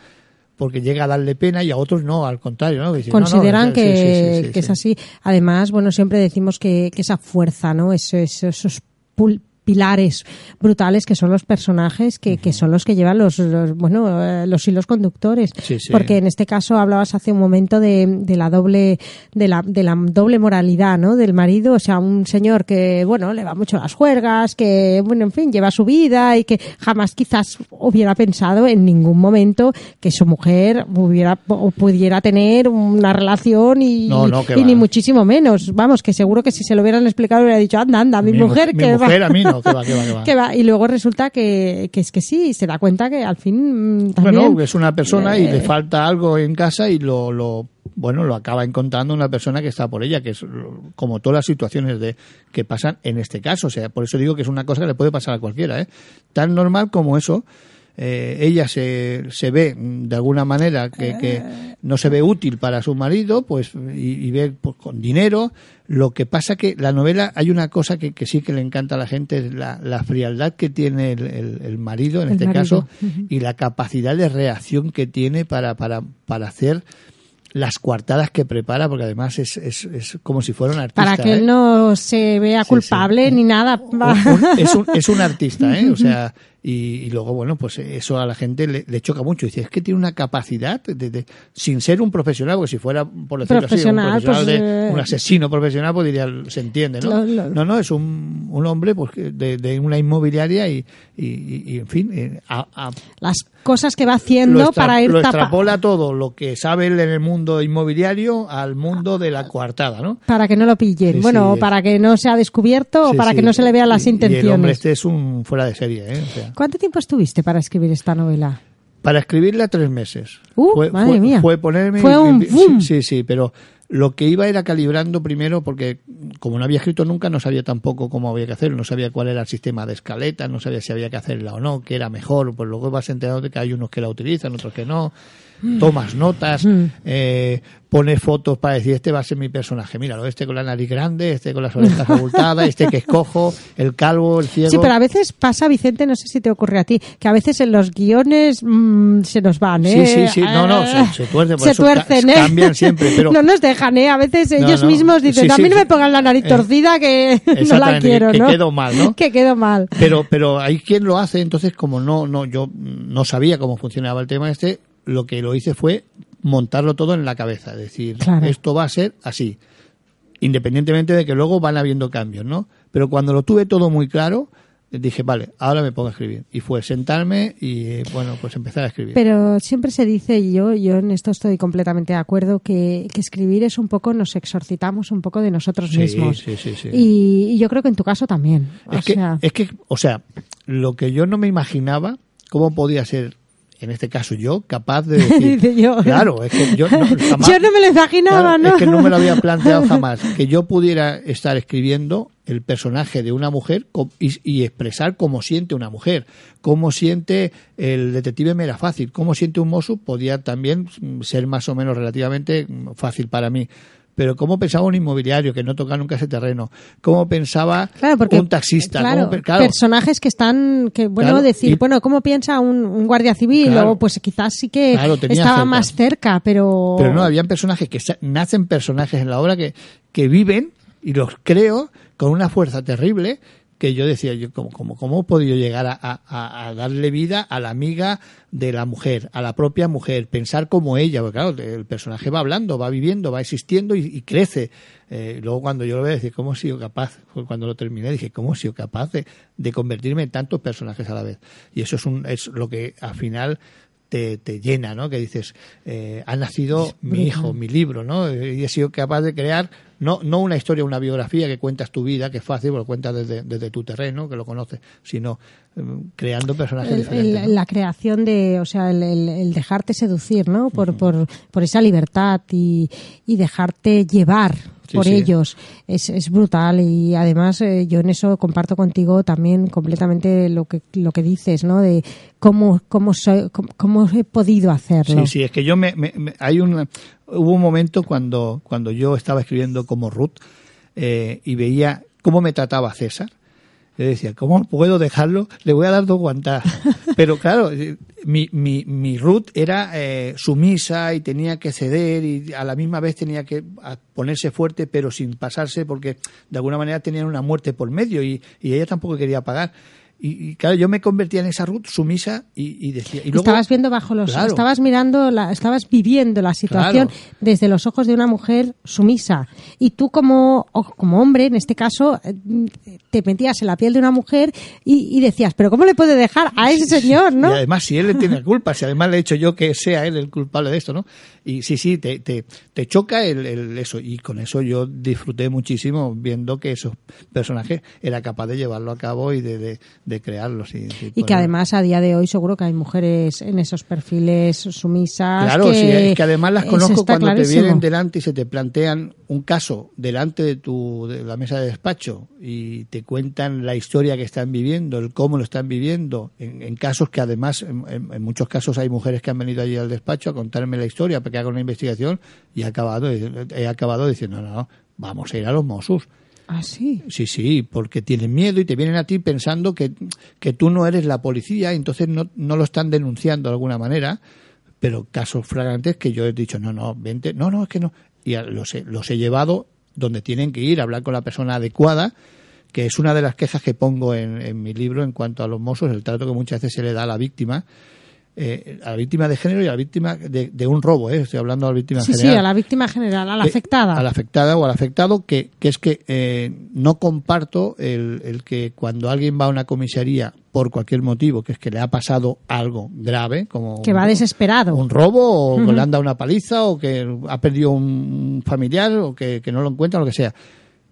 porque llega a darle pena y a otros no, al contrario, ¿no? Dicen, no, no, consideran que, sí, sí, sí, que es sí. así. Además, bueno, siempre decimos que, que esa fuerza, ¿no? Eso, eso- esos pul- pilares brutales que son los personajes que, que son los que llevan los, los, bueno eh, los hilos conductores. Sí, sí. porque en este caso hablabas hace un momento de, de la doble de la, de la doble moralidad no del marido o sea un señor que bueno le va mucho a las juergas que bueno en fin lleva su vida y que jamás quizás hubiera pensado en ningún momento que su mujer hubiera o pudiera tener una relación y, No, no, que y va. ni muchísimo menos. Vamos que seguro que si se lo hubieran explicado hubiera dicho anda anda mi, Mi mujer mu- que mi va mujer a mí no, que va, que va, que va. que va. y luego resulta que, que es que sí se da cuenta que al fin mm, también Bueno, es una persona y eh, le falta algo en casa y lo, lo bueno lo acaba encontrando una persona que está por ella, que es como todas las situaciones de que pasan en este caso. O sea, por eso digo que es una cosa que le puede pasar a cualquiera, ¿eh? Tan normal como eso. Eh, ella se, se ve de alguna manera que, que no se ve útil para su marido, pues, y, y ve pues, con dinero. Lo que pasa que la novela hay una cosa que, que sí que le encanta a la gente, es la, la frialdad que tiene el, el- el marido, en El este marido. caso, y la capacidad de reacción que tiene para, para, para hacer las coartadas que prepara, porque además es, es, es como si fuera un artista. para que ¿eh? él no se vea Sí, culpable sí. ni nada Un- un- es, un, es un artista, ¿eh? O sea, y, y luego, bueno, pues eso a la gente le, le choca mucho. Dice, es que tiene una capacidad, de, de- sin ser un profesional, porque si fuera, por decirlo así, un Profesional, profesional pues, de eh, un asesino profesional, pues diría, se entiende, ¿no? Lo- lo- No, no, es un, un hombre pues de, de una inmobiliaria y, y, en fin, eh, a- a- las cosas que va haciendo para ir lo extrapola todo lo que sabe él en el mundo inmobiliario al mundo de la coartada, ¿no? para que no lo pillen Sí, bueno sí. para que no sea descubierto o para que no se le vean las Y- Y el hombre intenciones este es un fuera de serie, ¿eh? O sea, ¿cuánto tiempo estuviste para escribir esta novela? para escribirla tres meses. Uh, madre mía. Fue ponerme... Fue un boom. Sí, sí, pero lo que iba era calibrando primero porque como no había escrito nunca no sabía tampoco cómo había que hacerlo, no sabía cuál era el sistema de escaleta, no sabía si había que hacerla o no, que era mejor, pues luego vas enterando de que hay unos que la utilizan, otros que no, tomas notas, Mm. eh, pones fotos para decir este va a ser mi personaje, míralo, este con la nariz grande, este con las orejas abultadas, este que es cojo, el calvo, el ciego. Sí, pero a veces pasa, Vicente, no sé si te ocurre a ti, que a veces en los guiones mm, se nos van, ¿eh? Sí, sí, sí. No, no, se- se tuercen, Se eso ca- tuercen, ¿eh? cambian siempre, pero- No nos dejan, ¿eh? A veces No, ellos no. mismos dicen, Sí, a mí no me pongan la nariz Eh, torcida que no la quiero, que ¿no? quedo mal, ¿no? Que quedo mal. Pero, pero hay quien lo hace, entonces como no, no, yo no sabía cómo funcionaba el tema este, lo que lo hice fue montarlo todo en la cabeza, es decir, Claro. esto va a ser así, independientemente de que luego van habiendo cambios, ¿no? Pero cuando lo tuve todo muy claro, dije, vale, ahora me pongo a escribir. Y fue sentarme y, eh, bueno, pues empezar a escribir. Pero siempre se dice, y yo, yo en esto estoy completamente de acuerdo, que, que escribir es un poco, nos exorcitamos un poco de nosotros Sí, mismos. sí, sí, sí. Y, y yo creo que en tu caso también. O es, que, sea, es que, o sea, lo que yo no me imaginaba, cómo podía ser, en este caso yo, capaz de decir... Dice yo. Claro, es que yo no, jamás- yo no me lo imaginaba, Claro, ¿no? Es que no me lo había planteado jamás. Que yo pudiera estar escribiendo el personaje de una mujer y expresar cómo siente una mujer, cómo siente el detective me era fácil, cómo siente un mozo podía también mm, ser más o menos relativamente mm, fácil para mí. Pero cómo pensaba un inmobiliario que no toca nunca ese terreno, cómo pensaba Claro, porque un taxista, claro, cómo claro, personajes que están, que bueno, Claro, decir, y- bueno, ¿cómo piensa un, un guardia civil? O pues quizás sí que estaba cerca. más cerca, pero... Pero no, habían personajes que nacen personajes en la obra que, que viven y los creo con una fuerza terrible que yo decía, yo ¿cómo, cómo, cómo he podido llegar a, darle vida a la amiga de la mujer, a la propia mujer, pensar como ella? Porque claro, el personaje va hablando, va viviendo, va existiendo y, crece. Eh, luego cuando yo lo veo, decir, ¿cómo he sido capaz? Cuando lo terminé, dije, ¿cómo he sido capaz de, de convertirme en tantos personajes a la vez? Y eso es, un, es lo que al final te, te llena, ¿no? Que dices, eh, ha nacido mi hijo, mi libro, ¿no? Y he sido capaz de crear no, no una historia, una biografía que cuentas tu vida, que es fácil, porque lo cuentas desde, desde tu terreno, que lo conoces, sino eh, creando personajes el- diferentes. el- ¿no? la creación de, o sea, el, el- el dejarte seducir, ¿no? Por, por, por esa libertad y, y dejarte llevar Sí, por sí. ellos es, es brutal y además eh, yo en eso comparto contigo también completamente lo que lo que dices, ¿no? De cómo cómo soy, cómo, cómo he podido hacerlo. Sí, sí, es que yo me, me- me- hay un hubo un momento cuando cuando yo estaba escribiendo como Ruth eh, y veía cómo me trataba César. Yo decía, ¿cómo puedo dejarlo? Le voy a dar dos guantadas. Pero claro, eh, mi, mi, mi Ruth era eh, sumisa y tenía que ceder y a la misma vez tenía que ponerse fuerte, pero sin pasarse porque de alguna manera tenían una muerte por medio y, y ella tampoco quería pagar. Y, y, claro, yo me convertía en esa Ruth sumisa y, y decía... Y luego, estabas viendo bajo los Claro. estabas mirando la, estabas viviendo la situación Claro. desde los ojos de una mujer sumisa y tú como como hombre en este caso eh, te metías en la piel de una mujer y, decías pero cómo le puede dejar a ese señor no Y además, si él le tiene culpa, si además le he hecho yo que sea él el culpable de esto, ¿no? Y sí, sí, te, te, te choca el, el- eso. Y con eso yo disfruté muchísimo viendo que esos personajes era capaz de llevarlo a cabo y de, de, de crearlos. Y, y que además a día de hoy seguro que hay mujeres en esos perfiles sumisas Claro, que, sí, es que además las conozco cuando te vienen delante y se te plantean un caso delante de tu de la mesa de despacho y te cuentan la historia que están viviendo, el cómo lo están viviendo, en, en casos que además, en, en- muchos casos hay mujeres que han venido allí al despacho a contarme la historia para que haga una investigación y he acabado, he acabado diciendo, no, no, vamos a ir a los Mossos. Ah sí Sí, sí, porque tienen miedo y te vienen a ti pensando que, que tú no eres la policía, y entonces no, no lo están denunciando de alguna manera, pero casos flagrantes que yo he dicho, no, no, vente, no, no, es que no. Y los he, los he llevado donde tienen que ir, a hablar con la persona adecuada, que es una de las quejas que pongo en, en mi libro en cuanto a los mozos, el trato que muchas veces se le da a la víctima, eh, a la víctima de género y a la víctima de, de un robo, ¿eh? estoy hablando de la víctima sí sí general a la víctima general a la afectada A la afectada o al afectado, que, que es que eh, no comparto el, el que cuando alguien va a una comisaría por cualquier motivo, que es que le ha pasado algo grave, como que va un, desesperado un robo, o que le han dado una paliza, o que ha perdido un familiar, o que, que no lo encuentra, lo que sea.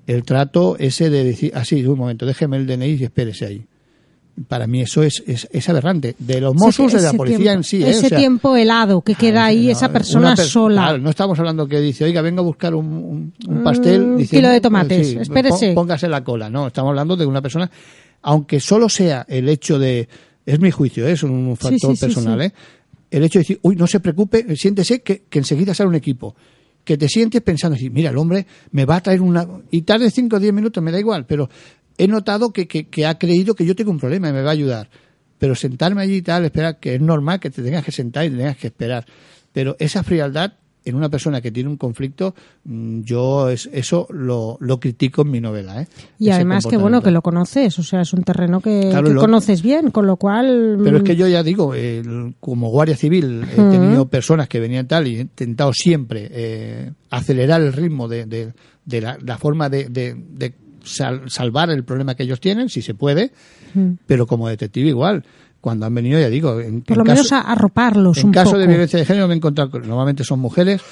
El trato ese de decir, así, un momento, déjeme el DNI y espérese ahí. Para mí eso es, es, es aberrante. De los Mossos, Ese- de la policía tiempo- en sí. ¿eh? ese O sea, tiempo helado que queda ahí no, esa persona per- sola Claro, no estamos hablando que dice, oiga, venga a buscar un, un- un pastel. Un kilo de "Eh, tomates, sí, espérese". Póngase la cola. No, estamos hablando de una persona, aunque solo sea el hecho de, es mi juicio, ¿eh? es un factor sí, sí, personal. ¿eh? el hecho de decir, uy, no se preocupe, siéntese que, que enseguida sale un equipo. Que te sientes pensando así, mira, el hombre me va a traer una... Y tarde 5 o 10 minutos, me da igual, pero he notado que, que, que ha creído que yo tengo un problema y me va a ayudar. Pero sentarme allí y tal, esperar, que es normal que te tengas que sentar y te tengas que esperar. Pero esa frialdad en una persona que tiene un conflicto, mm, yo es, eso lo, lo critico en mi novela. ¿eh? Y Ese además que bueno que lo conoces, o sea, es un terreno que, Claro, que lo- conoces bien, con lo cual Pero es mm, que yo ya digo, como guardia civil he tenido personas que venían tal y he intentado siempre eh, acelerar el ritmo de, de- de la, la forma de- de sal- salvar el problema que ellos tienen, si se puede, Mm. pero como detective igual. Cuando han venido, ya digo, en, Por en lo caso- menos a- arroparlos en un caso poco. de violencia de género me he encontrado, con- normalmente son mujeres,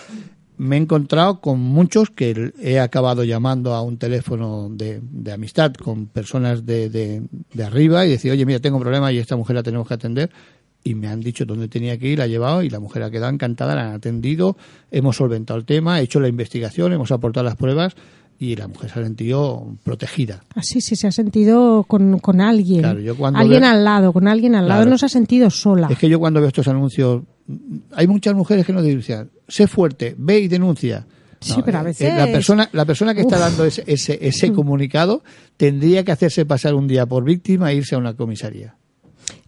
me he encontrado con muchos que he acabado llamando a un teléfono de, de amistad con personas de, de, de arriba y decir, oye, mira, tengo un problema y esta mujer la tenemos que atender. Y me han dicho dónde tenía que ir, la he llevado y la mujer ha quedado encantada, la han atendido, hemos solventado el tema, he hecho la investigación, hemos aportado las pruebas y la mujer se ha sentido protegida. Así, sí, se ha sentido con, con alguien. Claro, yo cuando alguien veo- al lado, con alguien al lado, Claro. no se ha sentido sola. Es que yo cuando veo estos anuncios, hay muchas mujeres que no denuncian. Sé fuerte, ve y denuncia. Sí, pero a eh, veces- La persona, la persona que está Uf. dando ese, ese, ese comunicado tendría que hacerse pasar un día por víctima e irse a una comisaría.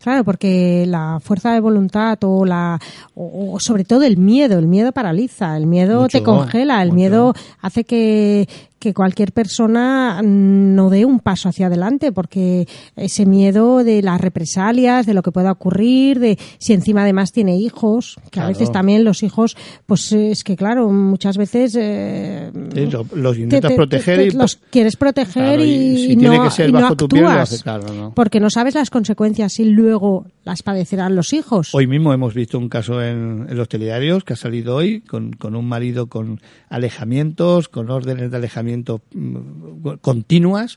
Claro, porque la fuerza de voluntad o la o, o sobre todo el miedo, el miedo paraliza, el miedo Mucho, te congela, el mucho. miedo hace que, que cualquier persona no dé un paso hacia adelante, porque ese miedo de las represalias, de lo que pueda ocurrir, de si encima además tiene hijos, que a veces también los hijos, pues es que claro, muchas veces eh, Sí, lo- los te- intentas te- proteger te- y los quieres proteger Claro, y y, si y tiene no, que ser no bajo tu piel, lo actúas, hace, claro, no. porque no sabes las consecuencias y luego las padecerán los hijos. Hoy mismo hemos visto un caso en, en los telediarios que ha salido hoy con, con un marido con alejamientos, con órdenes de alejamiento mm, continuas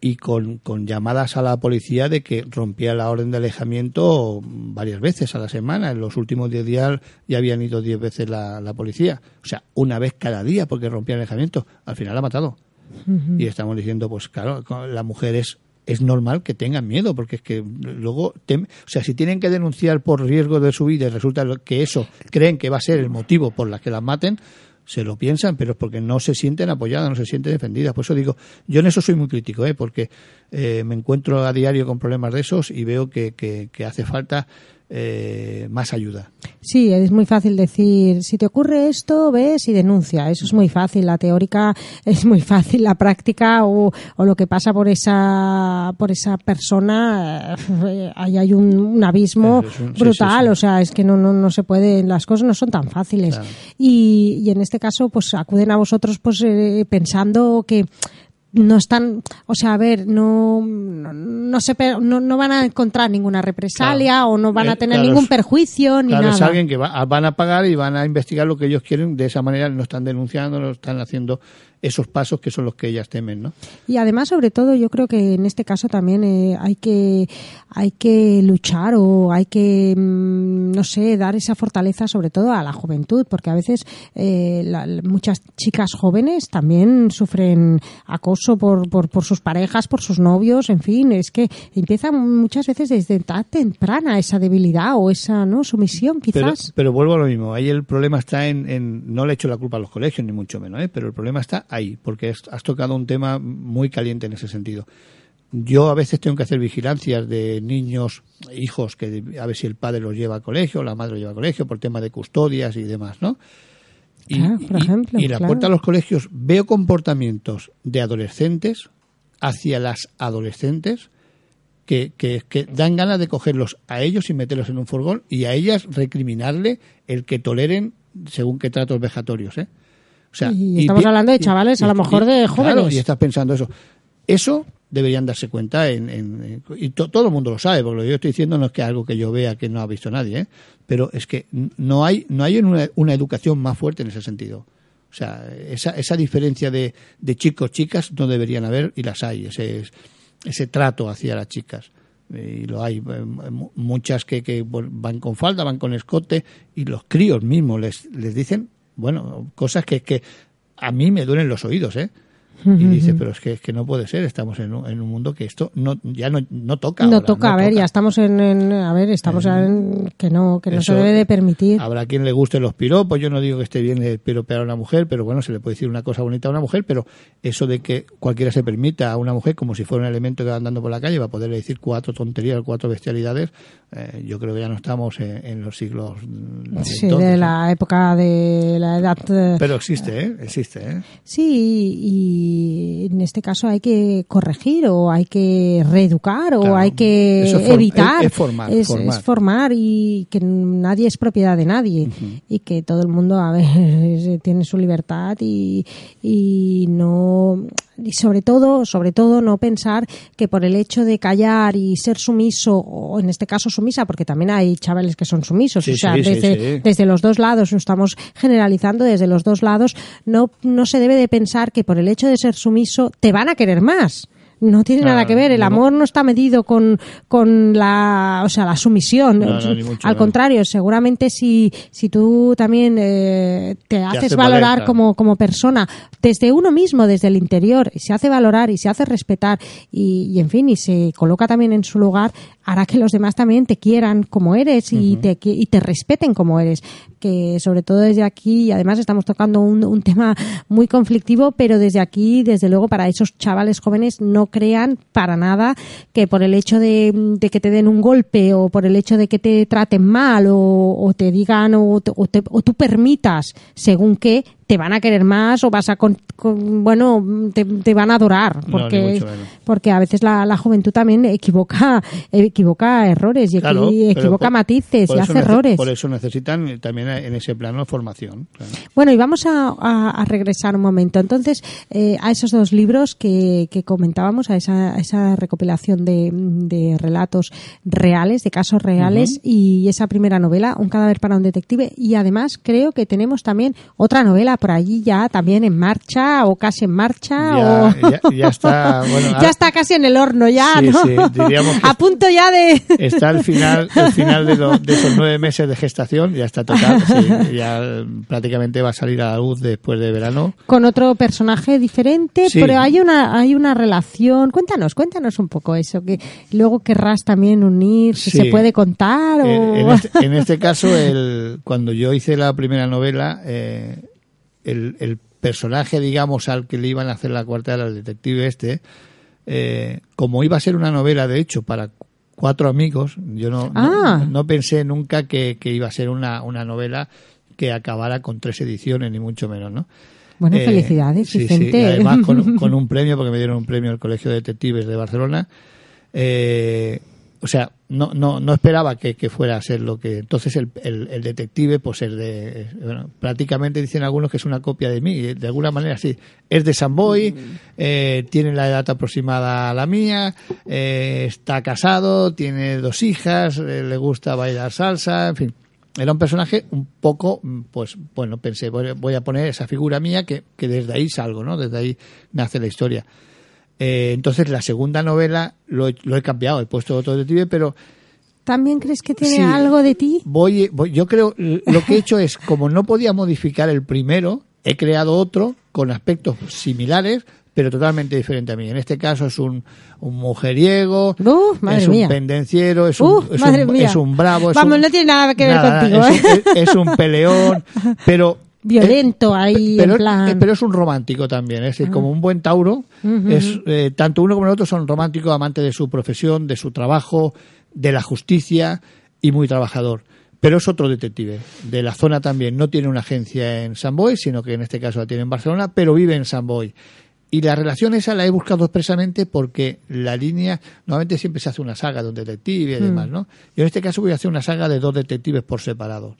y con, con llamadas a la policía de que rompía la orden de alejamiento varias veces a la semana. En los últimos 10 días ya habían ido 10 veces la, la policía. O sea, una vez cada día porque rompía el alejamiento. Al final la ha matado. Y estamos diciendo, pues claro, la mujer es, es normal que tengan miedo, porque es que luego, tem- o sea, si tienen que denunciar por riesgo de su vida y resulta que eso creen que va a ser el motivo por la que las maten, se lo piensan, pero es porque no se sienten apoyadas, no se sienten defendidas. Por eso digo, yo en eso soy muy crítico, ¿eh? porque eh, me encuentro a diario con problemas de esos y veo que, que, que hace falta eh, más ayuda. Sí, es muy fácil decir, si te ocurre esto, ves y denuncia. Eso es muy fácil. La teórica es muy fácil. La práctica o, o lo que pasa por esa, por esa persona, eh, ahí hay un, un abismo sí, brutal. sí, sí. O sea, es que no, no, no se puede, las cosas no son tan fáciles. Claro. Y, y en este caso, pues acuden a vosotros pues eh, pensando que no están, o sea, a ver, no, no, no se, no, no van a encontrar ninguna represalia Claro. o no van a Eh, tener claro, ningún perjuicio ni Claro, nada. es alguien que va- van a pagar y van a investigar lo que ellos quieren. De esa manera no están denunciando, no están haciendo esos pasos que son los que ellas temen, ¿no? Y además, sobre todo, yo creo que en este caso también eh, hay que hay que luchar o hay que mm, no sé dar esa fortaleza, sobre todo a la juventud, porque a veces eh, la- muchas chicas jóvenes también sufren acoso por, por por sus parejas, por sus novios, en fin, es que empieza muchas veces desde edad temprana esa debilidad o esa no sumisión, Pero, quizás. pero vuelvo a lo mismo. Ahí el problema está en, en- No le echo la culpa a los colegios, ni mucho menos, ¿eh? pero el problema está ahí, porque has, tocado un tema muy caliente en ese sentido. Yo a veces tengo que hacer vigilancias de niños, hijos, que a ver si el padre los lleva a colegio, la madre los lleva a colegio, por tema de custodias y demás, ¿no? Y, Claro, por ejemplo, y en la claro. puerta de los colegios veo comportamientos de adolescentes hacia las adolescentes que, que, que dan ganas de cogerlos a ellos y meterlos en un furgón y a ellas recriminarle el que toleren según qué tratos vejatorios, ¿eh? O sea, Y estamos hablando de chavales, a lo mejor de Claro, jóvenes. y estás pensando eso. Eso deberían darse cuenta en, en- en- y to- todo el mundo lo sabe, porque lo que yo estoy diciendo no es que algo que yo vea que no ha visto nadie, ¿eh? pero es que no hay no hay una, una educación más fuerte en ese sentido. O sea, esa, esa diferencia de, de chicos chicas no deberían haber y las hay, ese, ese trato hacia las chicas. Y lo hay, eh, mu- muchas que, que van con falda, van con escote y los críos mismos les, les dicen, bueno, cosas que, que a mí me duelen los oídos, ¿eh? Y dice, pero es que, es que no puede ser, estamos en un, en un mundo que esto no, ya no, no toca. No ahora, toca, a ver, toca. ya estamos en, en- a ver, estamos en que no que no se debe de permitir. Habrá quien le guste los piropos, yo no digo que esté bien el piropear a una mujer, pero bueno, se le puede decir una cosa bonita a una mujer, pero eso de que cualquiera se permita a una mujer como si fuera un elemento que va andando por la calle, va a poderle decir cuatro tonterías, cuatro bestialidades, eh, yo creo que ya no estamos en, en los siglos Sí, entonces, de la época de la edad. eh, Pero existe, ¿eh? Existe, ¿eh? Sí, y en este caso hay que corregir o hay que reeducar o Claro. hay que es evitar. es- es formar, es, formar. es formar y que nadie es propiedad de nadie y que todo el mundo, a ver, tiene su libertad y, y no y sobre todo, sobre todo no pensar que por el hecho de callar y ser sumiso, o en este caso sumisa, porque también hay chavales que son sumisos, Sí, o sea, sí, desde, sí. desde los dos lados, estamos generalizando desde los dos lados, no, no se debe de pensar que por el hecho de ser sumiso te van a querer más. No tiene nada que ver, el no. amor no está medido con, con la, o sea, la sumisión. No, mucho Al contrario, seguramente si, si tú también eh, te haces hace valorar valer, claro. como, como persona desde uno mismo, desde el interior, y se hace valorar y se hace respetar y, y en fin, y se coloca también en su lugar, hará que los demás también te quieran como eres y, te, qui- y te respeten como eres. Que sobre todo desde aquí, y además estamos tocando un, tema muy conflictivo, pero desde aquí, desde luego, para esos chavales jóvenes, no crean para nada que por el hecho de, que te den un golpe o por el hecho de que te traten mal o, te digan o, o te- o tú permitas, según qué, te van a querer más o vas a con, con- bueno te, te van a adorar porque porque a veces la, la juventud también equivoca equivoca errores y Claro, equivoca por- matices por y hace errores Por eso necesitan eh, también en ese plano formación. claro. Bueno, y vamos a, a- a regresar un momento. Entonces, eh, a esos dos libros que, que comentábamos, a esa, a esa recopilación de, de relatos reales, de casos reales, y esa primera novela, Un cadáver para un detective. Y además, creo que tenemos también otra novela por allí ya también en marcha, o casi en marcha, Ya, o. ya, ya está, bueno, ya ahora está casi en el horno, ya, Sí, ¿no? sí, diríamos que a punto ya de. está el final, el final de, lo- de esos nueve meses de gestación, ya está total, sí, ya prácticamente va a salir a la luz después de verano. con otro personaje diferente, pero hay una hay una relación. Cuéntanos, cuéntanos un poco eso que luego querrás también unir, si se puede contar o Eh, en, este, en este caso, el, cuando yo hice la primera novela, eh, el, el personaje, digamos, al que le iban a hacer la cuarta al detective este, eh, como iba a ser una novela, de hecho, para cu- cuatro amigos, yo no, no- Ah. no, pensé nunca que, que iba a ser una, una novela que acabara con tres ediciones, ni mucho menos, ¿no? Bueno, Eh, felicidades, sí, Vicente. sí, y además con, con un premio, porque me dieron un premio al Colegio de Detectives de Barcelona. Eh, o sea, no, no, no esperaba que, que fuera a ser lo que. Entonces, el, el, el detective, pues es de. Bueno, prácticamente dicen algunos que es una copia de mí, de alguna manera sí. Es de Samboy, eh, tiene la edad aproximada a la mía, eh, está casado, tiene dos hijas, eh, le gusta bailar salsa, en fin. Era un personaje un poco, mm, pues bueno, pensé, voy a- voy a poner esa figura mía que, que desde ahí salgo, ¿no? Desde ahí nace la historia. Eh, entonces la segunda novela lo, he- lo he cambiado, he puesto otro detective, pero ¿También crees que tiene Sí. algo de ti? voy, voy- yo creo, lo que he hecho es, como no podía modificar el primero, he creado otro con aspectos similares, pero totalmente diferente a mí. En este caso es un, un mujeriego, es un mía. pendenciero, es un, es un- es un bravo. Es Vamos, no tiene nada que ver nada, contigo, ¿eh? es un peleón, pero Violento ahí, pero, en plan. eh, pero es un romántico también, es decir, como un buen Tauro, es eh, tanto uno como el otro son románticos, amantes de su profesión, de su trabajo, de la justicia y muy trabajador. Pero es otro detective de la zona también. No tiene una agencia en San Boy, sino que en este caso la tiene en Barcelona, pero vive en San Boy. Y la relación esa la he buscado expresamente porque la línea, normalmente siempre se hace una saga de un detective y Mm. demás, ¿no? Yo en este caso voy a hacer una saga de dos detectives por separado.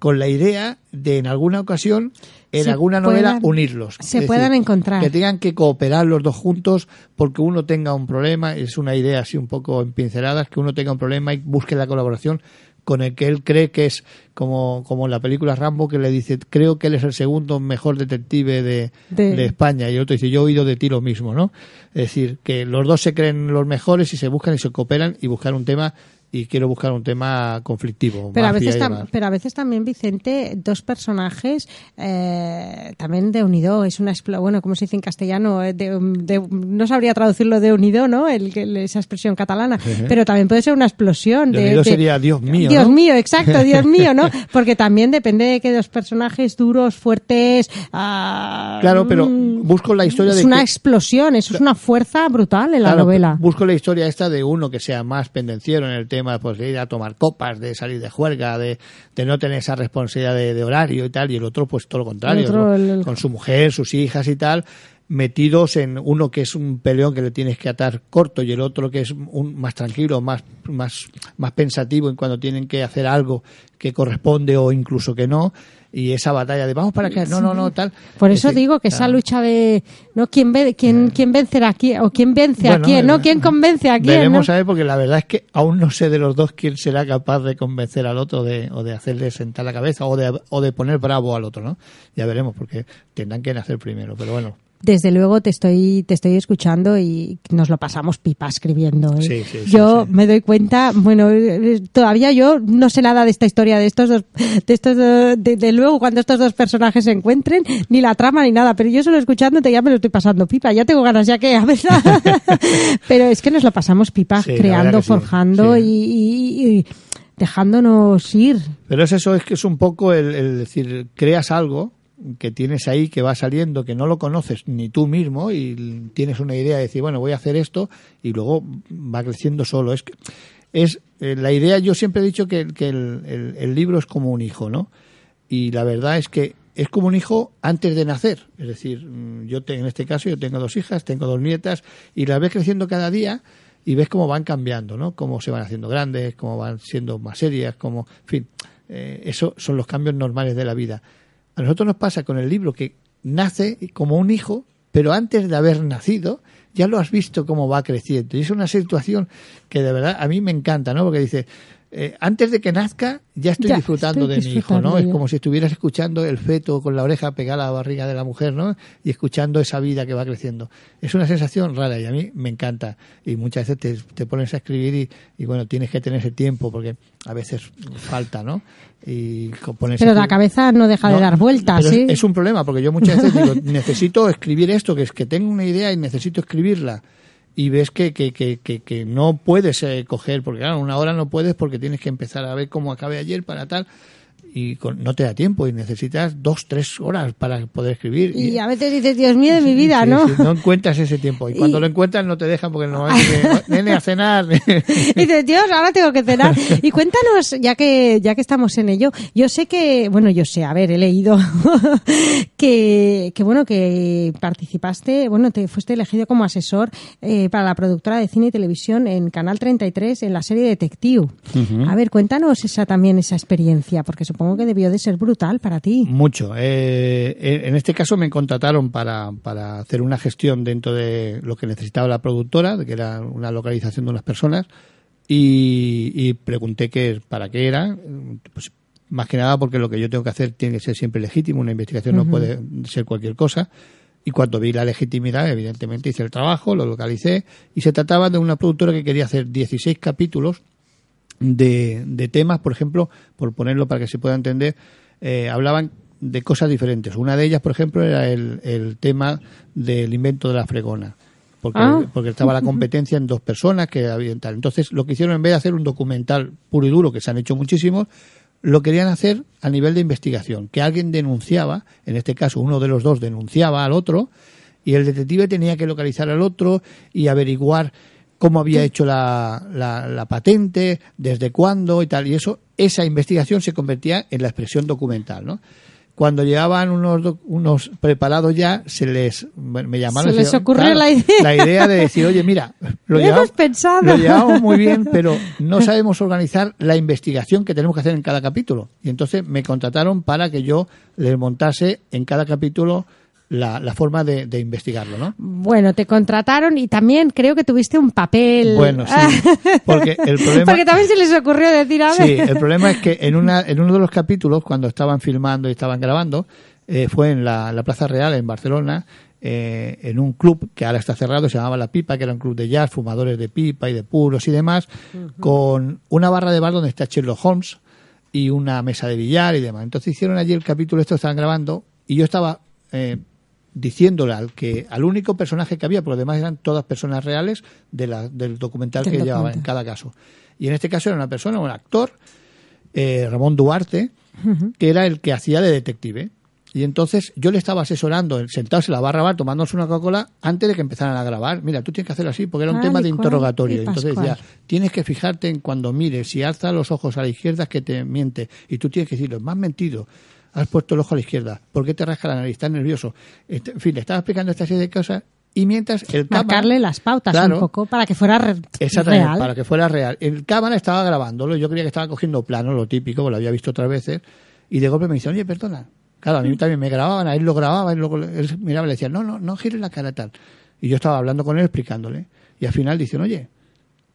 Con la idea de en alguna ocasión, en Se alguna novela, puedan- unirlos. se puedan encontrar. Que tengan que cooperar los dos juntos porque uno tenga un problema, es una idea así un poco en pinceladas, que uno tenga un problema y busque la colaboración con el que él cree que es como, como en la película Rambo que le dice creo que él es el segundo mejor detective de, De- de España y el otro dice yo he oído de ti lo mismo ¿no? es decir que los dos se creen los mejores y se buscan y se cooperan y buscar un tema y quiero buscar un tema conflictivo Pero a, veces pero a también, Vicente, dos personajes eh, también de unido. Es una bueno, como se dice en castellano, eh, de- de- no sabría traducirlo de unido, ¿no? El, el- esa expresión catalana. Pero también puede ser una explosión. De unido de- sería Dios mío, Dios ¿no? mío, exacto, Dios mío, ¿no? Porque también depende de que dos personajes duros, fuertes. ah, Claro, pero mm, busco la historia es de una que- explosión, eso es una fuerza brutal en la Claro, novela. Busco la historia esta de uno que sea más pendenciero en el tema pues, de ir a tomar copas, de salir de juerga, de, de no tener esa responsabilidad de, de horario y tal, y el otro, pues todo lo contrario, El otro, ¿no? el- el- con su mujer, sus hijas y tal. metidos en uno que es un peleón que le tienes que atar corto y el otro que es un, más tranquilo, más, más, más pensativo en cuando tienen que hacer algo que corresponde o incluso que no. Y esa batalla de vamos para acá, no, no, no, tal. Por eso Es digo que esa claro. lucha de no quién ve, quién quién vencerá a quién o quién vence a Bueno, quién, no quién convence a quién. Veremos ¿no? a ver, porque la verdad es que aún no sé de los dos quién será capaz de convencer al otro de, o de hacerle sentar la cabeza o de, o de poner bravo al otro, ¿no? Ya veremos, porque tendrán que nacer primero, pero bueno. Desde luego te estoy te estoy escuchando y nos lo pasamos pipa escribiendo. ¿eh? Sí, sí, sí, yo me doy cuenta, bueno, eh, todavía yo no sé nada de esta historia de estos dos, de estos dos- de, de luego cuando estos dos personajes se encuentren, ni la trama ni nada, pero yo solo escuchándote ya me lo estoy pasando pipa, ya tengo ganas ya que a ver, pero es que nos lo pasamos pipa creando, verdad forjando y, y- y dejándonos ir. Pero es eso, es que es un poco el, el decir, creas algo que tienes ahí, que va saliendo, que no lo conoces ni tú mismo y tienes una idea de decir, bueno, voy a hacer esto y luego va creciendo solo. Es, que- es eh, la idea, yo siempre he dicho que, el, el- el libro es como un hijo, ¿no? Y la verdad es que es como un hijo antes de nacer. Es decir, mm, yo te- en este caso yo tengo dos hijas, tengo dos nietas y las ves creciendo cada día y ves cómo van cambiando, ¿no? Cómo se van haciendo grandes, cómo van siendo más serias, cómo, en fin, eh, eso son los cambios normales de la vida. Nosotros nos pasa con el libro que nace como un hijo, pero antes de haber nacido ya lo has visto cómo va creciendo. Y es una situación que de verdad a mí me encanta, ¿no? Porque dice, eh, antes de que nazca ya estoy Ya, disfrutando estoy de mi hijo, ¿no? Es como si estuvieras escuchando el feto con la oreja pegada a la barriga de la mujer, ¿no? Y escuchando esa vida que va creciendo. Es una sensación rara y a mí me encanta. Y muchas veces te, te pones a escribir y, y, bueno, tienes que tener ese tiempo porque a veces falta, ¿no? Y pones Pero la cabeza no deja de dar vueltas, es- ¿sí? es, un problema porque yo muchas veces digo, necesito escribir esto, que es que tengo una idea y necesito escribirla. Y ves que, que, que, que, no puedes eh, coger, porque una hora no puedes porque tienes que empezar a ver cómo acabé ayer para tal. Y con- no te da tiempo y necesitas dos, tres horas para poder escribir. Y a veces dices, Dios mío de mi vida, Sí, ¿no? sí, no encuentras ese tiempo. Y cuando Y- lo encuentras no te dejan porque no nene a cenar. Y dices, Dios, ahora tengo que cenar. Y cuéntanos, ya que, ya que estamos en ello, yo sé que, bueno, yo sé, a ver, he leído que, que bueno, que participaste, bueno, te fuiste elegido como asesor eh, para la productora de cine y televisión en Canal 33 en la serie Detective. A ver, cuéntanos esa también, esa experiencia, porque supongo que debió de ser brutal para ti. Mucho. Eh, en este caso me contrataron para, para hacer una gestión dentro de lo que necesitaba la productora, que era una localización de unas personas, y, y pregunté qué, para qué era. Pues, más que nada porque lo que yo tengo que hacer tiene que ser siempre legítimo, una investigación no puede ser cualquier cosa. Y cuando vi la legitimidad, evidentemente hice el trabajo, lo localicé, y se trataba de una productora que quería hacer 16 capítulos de, de temas, por ejemplo, por ponerlo para que se pueda entender, eh, hablaban de cosas diferentes. Una de ellas, por ejemplo, era el, el tema del invento de la fregona. Porque, Ah. porque estaba la competencia en dos personas que habían tal. Entonces, lo que hicieron en vez de hacer un documental puro y duro, que se han hecho muchísimos, lo querían hacer a nivel de investigación. Que alguien denunciaba, en este caso uno de los dos denunciaba al otro, y el detective tenía que localizar al otro y averiguar cómo había hecho la, la, la patente, desde cuándo y tal. Y eso, esa investigación se convertía en la expresión documental, ¿no? Cuando llevaban unos, unos preparados ya, se les me llamaron. Se les ocurrió la idea. La idea de decir, oye, mira, lo Lo hemos pensado. lo llevamos muy bien, pero no sabemos organizar la investigación que tenemos que hacer en cada capítulo. Y entonces me contrataron para que yo les montase en cada capítulo la, la forma de, de investigarlo, ¿no? Bueno, te contrataron y también creo que tuviste un papel. Bueno, sí, porque el problema... Porque también se les ocurrió decir, a ver. Sí, el problema es que en, una, en uno de los capítulos, cuando estaban filmando y estaban grabando, eh, fue en la, la Plaza Real, en Barcelona, eh, en un club que ahora está cerrado, se llamaba La Pipa, que era un club de jazz, fumadores de pipa y de puros y demás, con una barra de bar donde está Sherlock Holmes y una mesa de billar y demás. Entonces hicieron allí el capítulo, esto estaban grabando, y yo estaba eh, diciéndole al que al único personaje que había, porque además eran todas personas reales de la- del documental Del que llevaba en cada caso. Y en este caso era una persona, un actor, eh, Ramón Duarte, que era el que hacía de detective. Y entonces yo le estaba asesorando, sentados en la barra bar, tomándose una Coca-Cola, antes de que empezaran a grabar. Mira, tú tienes que hacerlo así, porque era un Tal tema de interrogatorio. Entonces decía, tienes que fijarte en cuando mires, si alza los ojos a la izquierda es que te miente. Y tú tienes que decirlo, has mentido. Has puesto el ojo a la izquierda, ¿por qué te rasca la nariz? Estás nervioso. Este- En fin, le estaba explicando esta serie de cosas y mientras el cámara... Marcarle las pautas Claro. un poco para que fuera re- Exactamente, real. para que fuera real. El cámara estaba grabándolo, yo creía que estaba cogiendo plano, lo típico, lo había visto otras veces, y de golpe me dice, oye, perdona. Claro, a mí también me grababan, a él lo grababa, él miraba y le decía, no, no, no gires la cara tal. Y yo estaba hablando con él, explicándole. Y al final dicen, oye,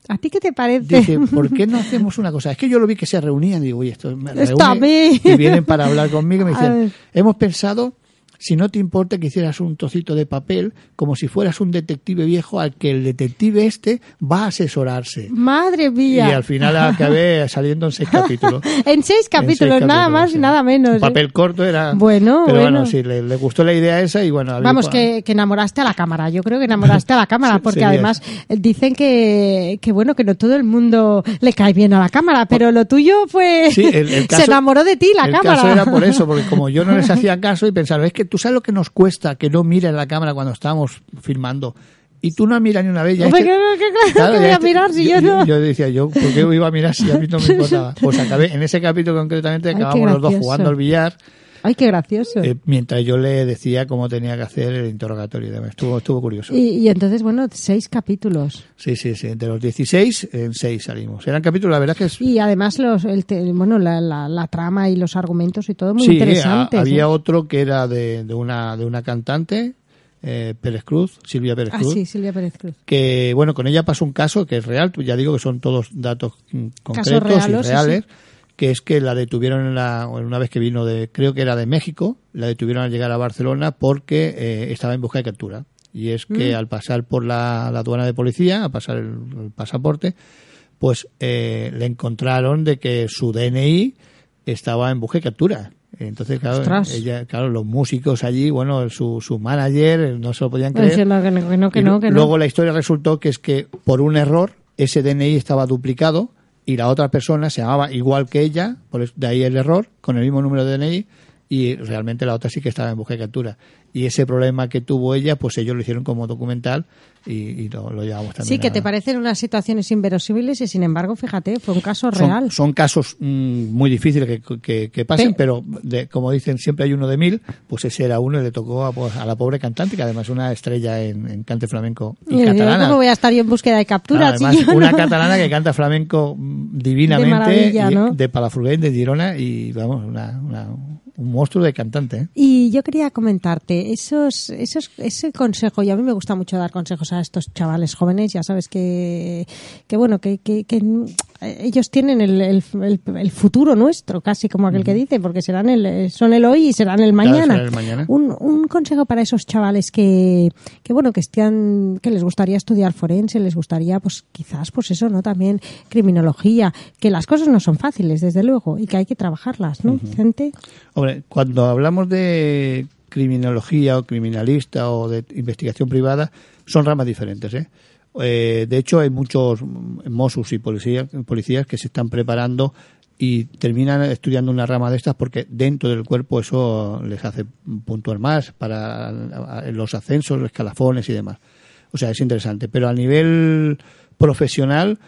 ¿A ti qué te parece? dice, ¿por qué no hacemos una cosa? Es que yo lo vi que se reunían, digo, oye, esto me reúne", y vienen para hablar conmigo y me dicen, hemos pensado si no te importa que hicieras un trocito de papel como si fueras un detective viejo al que el detective este va a asesorarse. Madre Y mía. al final acabé saliendo en seis capítulos. En seis capítulos, En seis nada capítulos, más sí. y nada menos. ¿eh? papel corto era. Bueno, Pero bueno, bueno. sí, le, le gustó la idea esa y bueno. Vamos, que, que enamoraste a la cámara. Yo creo que enamoraste a la cámara, porque además eh, dicen que, que, bueno, que no todo el mundo le cae bien a la cámara, pero lo tuyo fue. Sí, el- el caso- se enamoró de ti la el cámara. caso era por eso, porque como yo no les hacía caso y pensaba, es que tú sabes lo que nos cuesta que no miren la cámara cuando estábamos filmando. Y tú no miras ni una vez. ya este- que- claro, que voy a este- mirar si yo no. Yo decía, yo, ¿por qué iba a mirar si a mí no me importaba? Pues acabé, en ese capítulo concretamente, Ay, acabamos los dos jugando al billar, Ay, qué gracioso. eh, mientras yo le decía cómo tenía que hacer el interrogatorio. Estuvo, estuvo curioso. y, y entonces, bueno, seis capítulos. Sí, sí, sí. De los 16, en 6 salimos. Eran capítulos, la verdad que es... Y además, los, el te- bueno, la, la, la trama y los argumentos y todo muy sí, interesantes. ha- había ¿eh? otro que era de, de una, de una cantante, eh, Pérez Cruz, Silvia Pérez Ah, Cruz. sí, Silvia Pérez Cruz. que bueno con ella pasó un caso que es real ya digo que son todos datos mm, concretos reales, y sí, reales que es que la detuvieron en la, una vez que vino de creo que era de México la detuvieron al llegar a Barcelona porque eh, estaba en busca de captura y es que Mm. al pasar por la, la aduana de policía a pasar el, el pasaporte pues eh, le encontraron de que su DNI estaba en busca de captura entonces claro ella claro los músicos allí bueno su, su manager eh, no se lo podían creer que no, que no, que no. luego la historia resultó que es que por un error ese DNI estaba duplicado y la otra persona se llamaba igual que ella, por de ahí el error, con el mismo número de DNI y realmente la otra sí que estaba en busca de captura. Y ese problema que tuvo ella, pues ellos lo hicieron como documental y, y lo, lo llevamos también. Sí, que a- te parecen unas situaciones inverosímiles y sin embargo, fíjate, fue un caso son, real. son casos mm, muy difíciles que, que, que pasen, Pe- pero de- como dicen, siempre hay uno de mil, pues ese era uno y le tocó a, pues, a la pobre cantante, que además es una estrella en, en cante flamenco y Y catalana. ¿Cómo voy a estar yo en búsqueda de captura? Claro, si además, una no- catalana que canta flamenco mm, divinamente De ¿no? de de Girona y vamos, una, una- un monstruo de cantante. ¿eh? Y yo quería comentarte, esos, esos, ese consejo, y a mí me gusta mucho dar consejos a estos chavales jóvenes, ya sabes que, que bueno, que, que, que, ellos tienen el, el, el- el futuro nuestro, casi como aquel que dice, porque serán el, son el hoy y serán el Claro, mañana. será el mañana. Un, un consejo para esos chavales que, que bueno, que estén, que les gustaría estudiar forense, les gustaría, pues quizás, pues eso, ¿no? También criminología, que las cosas no son fáciles, desde luego, y que hay que trabajarlas, ¿no, Vicente? Hombre, cuando hablamos de criminología o criminalista o de investigación privada, son ramas diferentes. ¿eh? Eh, de hecho, hay muchos Mossos y policías, policías que se están preparando y terminan estudiando una rama de estas porque dentro del cuerpo eso les hace puntuar más para a- los ascensos, los escalafones y demás. O sea, es interesante. Pero a nivel profesional,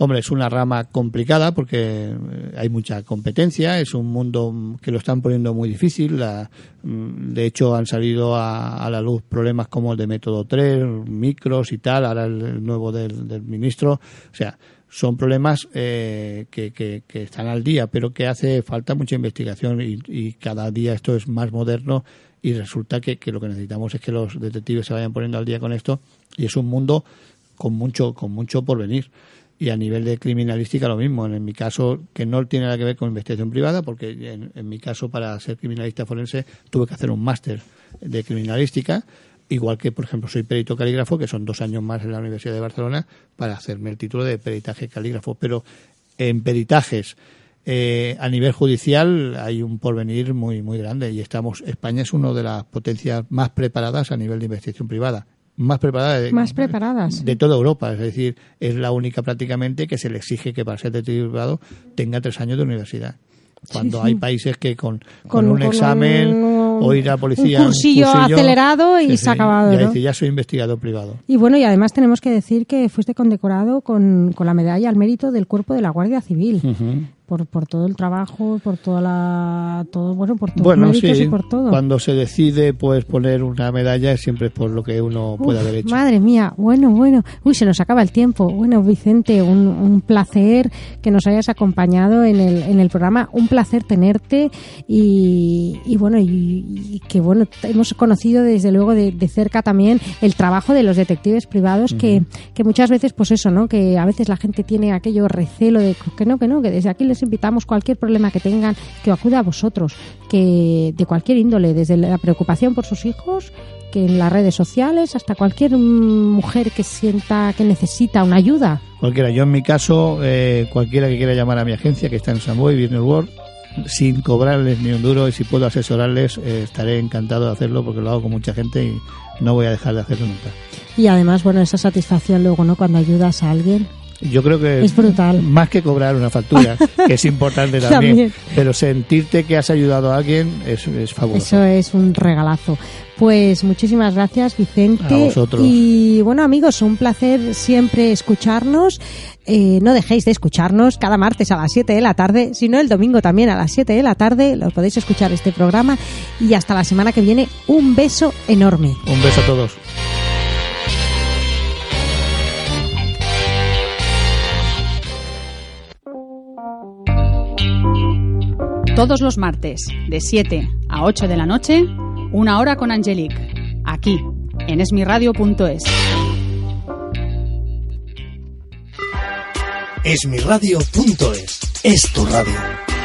Hombre, es una rama complicada porque eh, hay mucha competencia, es un mundo que lo están poniendo muy difícil. la- mm, de hecho, han salido a, a la luz problemas como el de Método 3, micros y tal, ahora el, nuevo del, del ministro. O sea, son problemas eh, que, que- que están al día, pero que hace falta mucha investigación y, y cada día esto es más moderno y resulta que, que lo que necesitamos es que los detectives se vayan poniendo al día con esto y es un mundo con mucho, con mucho por venir. Y a nivel de criminalística lo mismo. En, mi caso, que no tiene nada que ver con investigación privada, porque en, en mi caso, para ser criminalista forense, tuve que hacer un máster de criminalística, igual que, por ejemplo, soy perito calígrafo, que son dos años más en la Universidad de Barcelona, para hacerme el título de peritaje calígrafo. Pero en peritajes, eh, a nivel judicial hay un porvenir muy muy grande y estamos España es una de las potencias más preparadas a nivel de investigación privada más preparada de, Más preparadas. de toda Europa es decir es la única prácticamente que se le exige que para ser detective privado tenga tres años de universidad cuando sí. hay países que con, con, Con- un con examen un- o ir a policía. un cursillo, acelerado y Sí, se sí. ha acabado. Ya ¿no? dice, ya soy investigador privado. Y bueno, y además tenemos que decir que fuiste condecorado con, con la medalla al mérito del cuerpo de la Guardia Civil. Por, por todo el trabajo, por toda la. Todo, bueno, por todos Bueno, los sí. y por todo. Cuando se decide pues poner una medalla es siempre por lo que uno puede Uf, haber hecho. Madre mía, bueno, bueno. Uy, se nos acaba el tiempo. Bueno, Vicente, un, un placer que nos hayas acompañado en el, en el programa. Un placer tenerte y, y bueno, y, y que bueno, hemos conocido desde luego de, de cerca también el trabajo de los detectives privados que, que muchas veces, pues eso, ¿no? Que a veces la gente tiene aquello recelo de que no, que no, que desde aquí les invitamos cualquier problema que tengan, que acuda a vosotros, que de cualquier índole, desde la preocupación por sus hijos, que en las redes sociales, hasta cualquier mujer que sienta que necesita una ayuda. Cualquiera. Yo en mi caso, eh, cualquiera que quiera llamar a mi agencia, que está en Samboy, Business World, sin cobrarles ni un duro y si puedo asesorarles, eh, estaré encantado de hacerlo porque lo hago con mucha gente y no voy a dejar de hacerlo nunca. Y además, bueno, esa satisfacción luego, ¿no? Cuando ayudas a alguien. Yo creo que Es brutal. más que cobrar una factura, que es importante también, También. pero sentirte que has ayudado a alguien es, es fabuloso. Eso es un regalazo. Pues muchísimas gracias, Vicente. A vosotros. Y bueno, amigos, un placer siempre escucharnos. Eh, no dejéis de escucharnos cada martes a las 7 de la tarde, sino el domingo también a las 7 de la tarde. Lo podéis escuchar este programa. Y hasta la semana que viene, un beso enorme. Un beso a todos. Todos los martes, de 7 a 8 de la noche, una hora con Angelique, aquí, en esmiradio.es. Esmiradio.es es tu radio.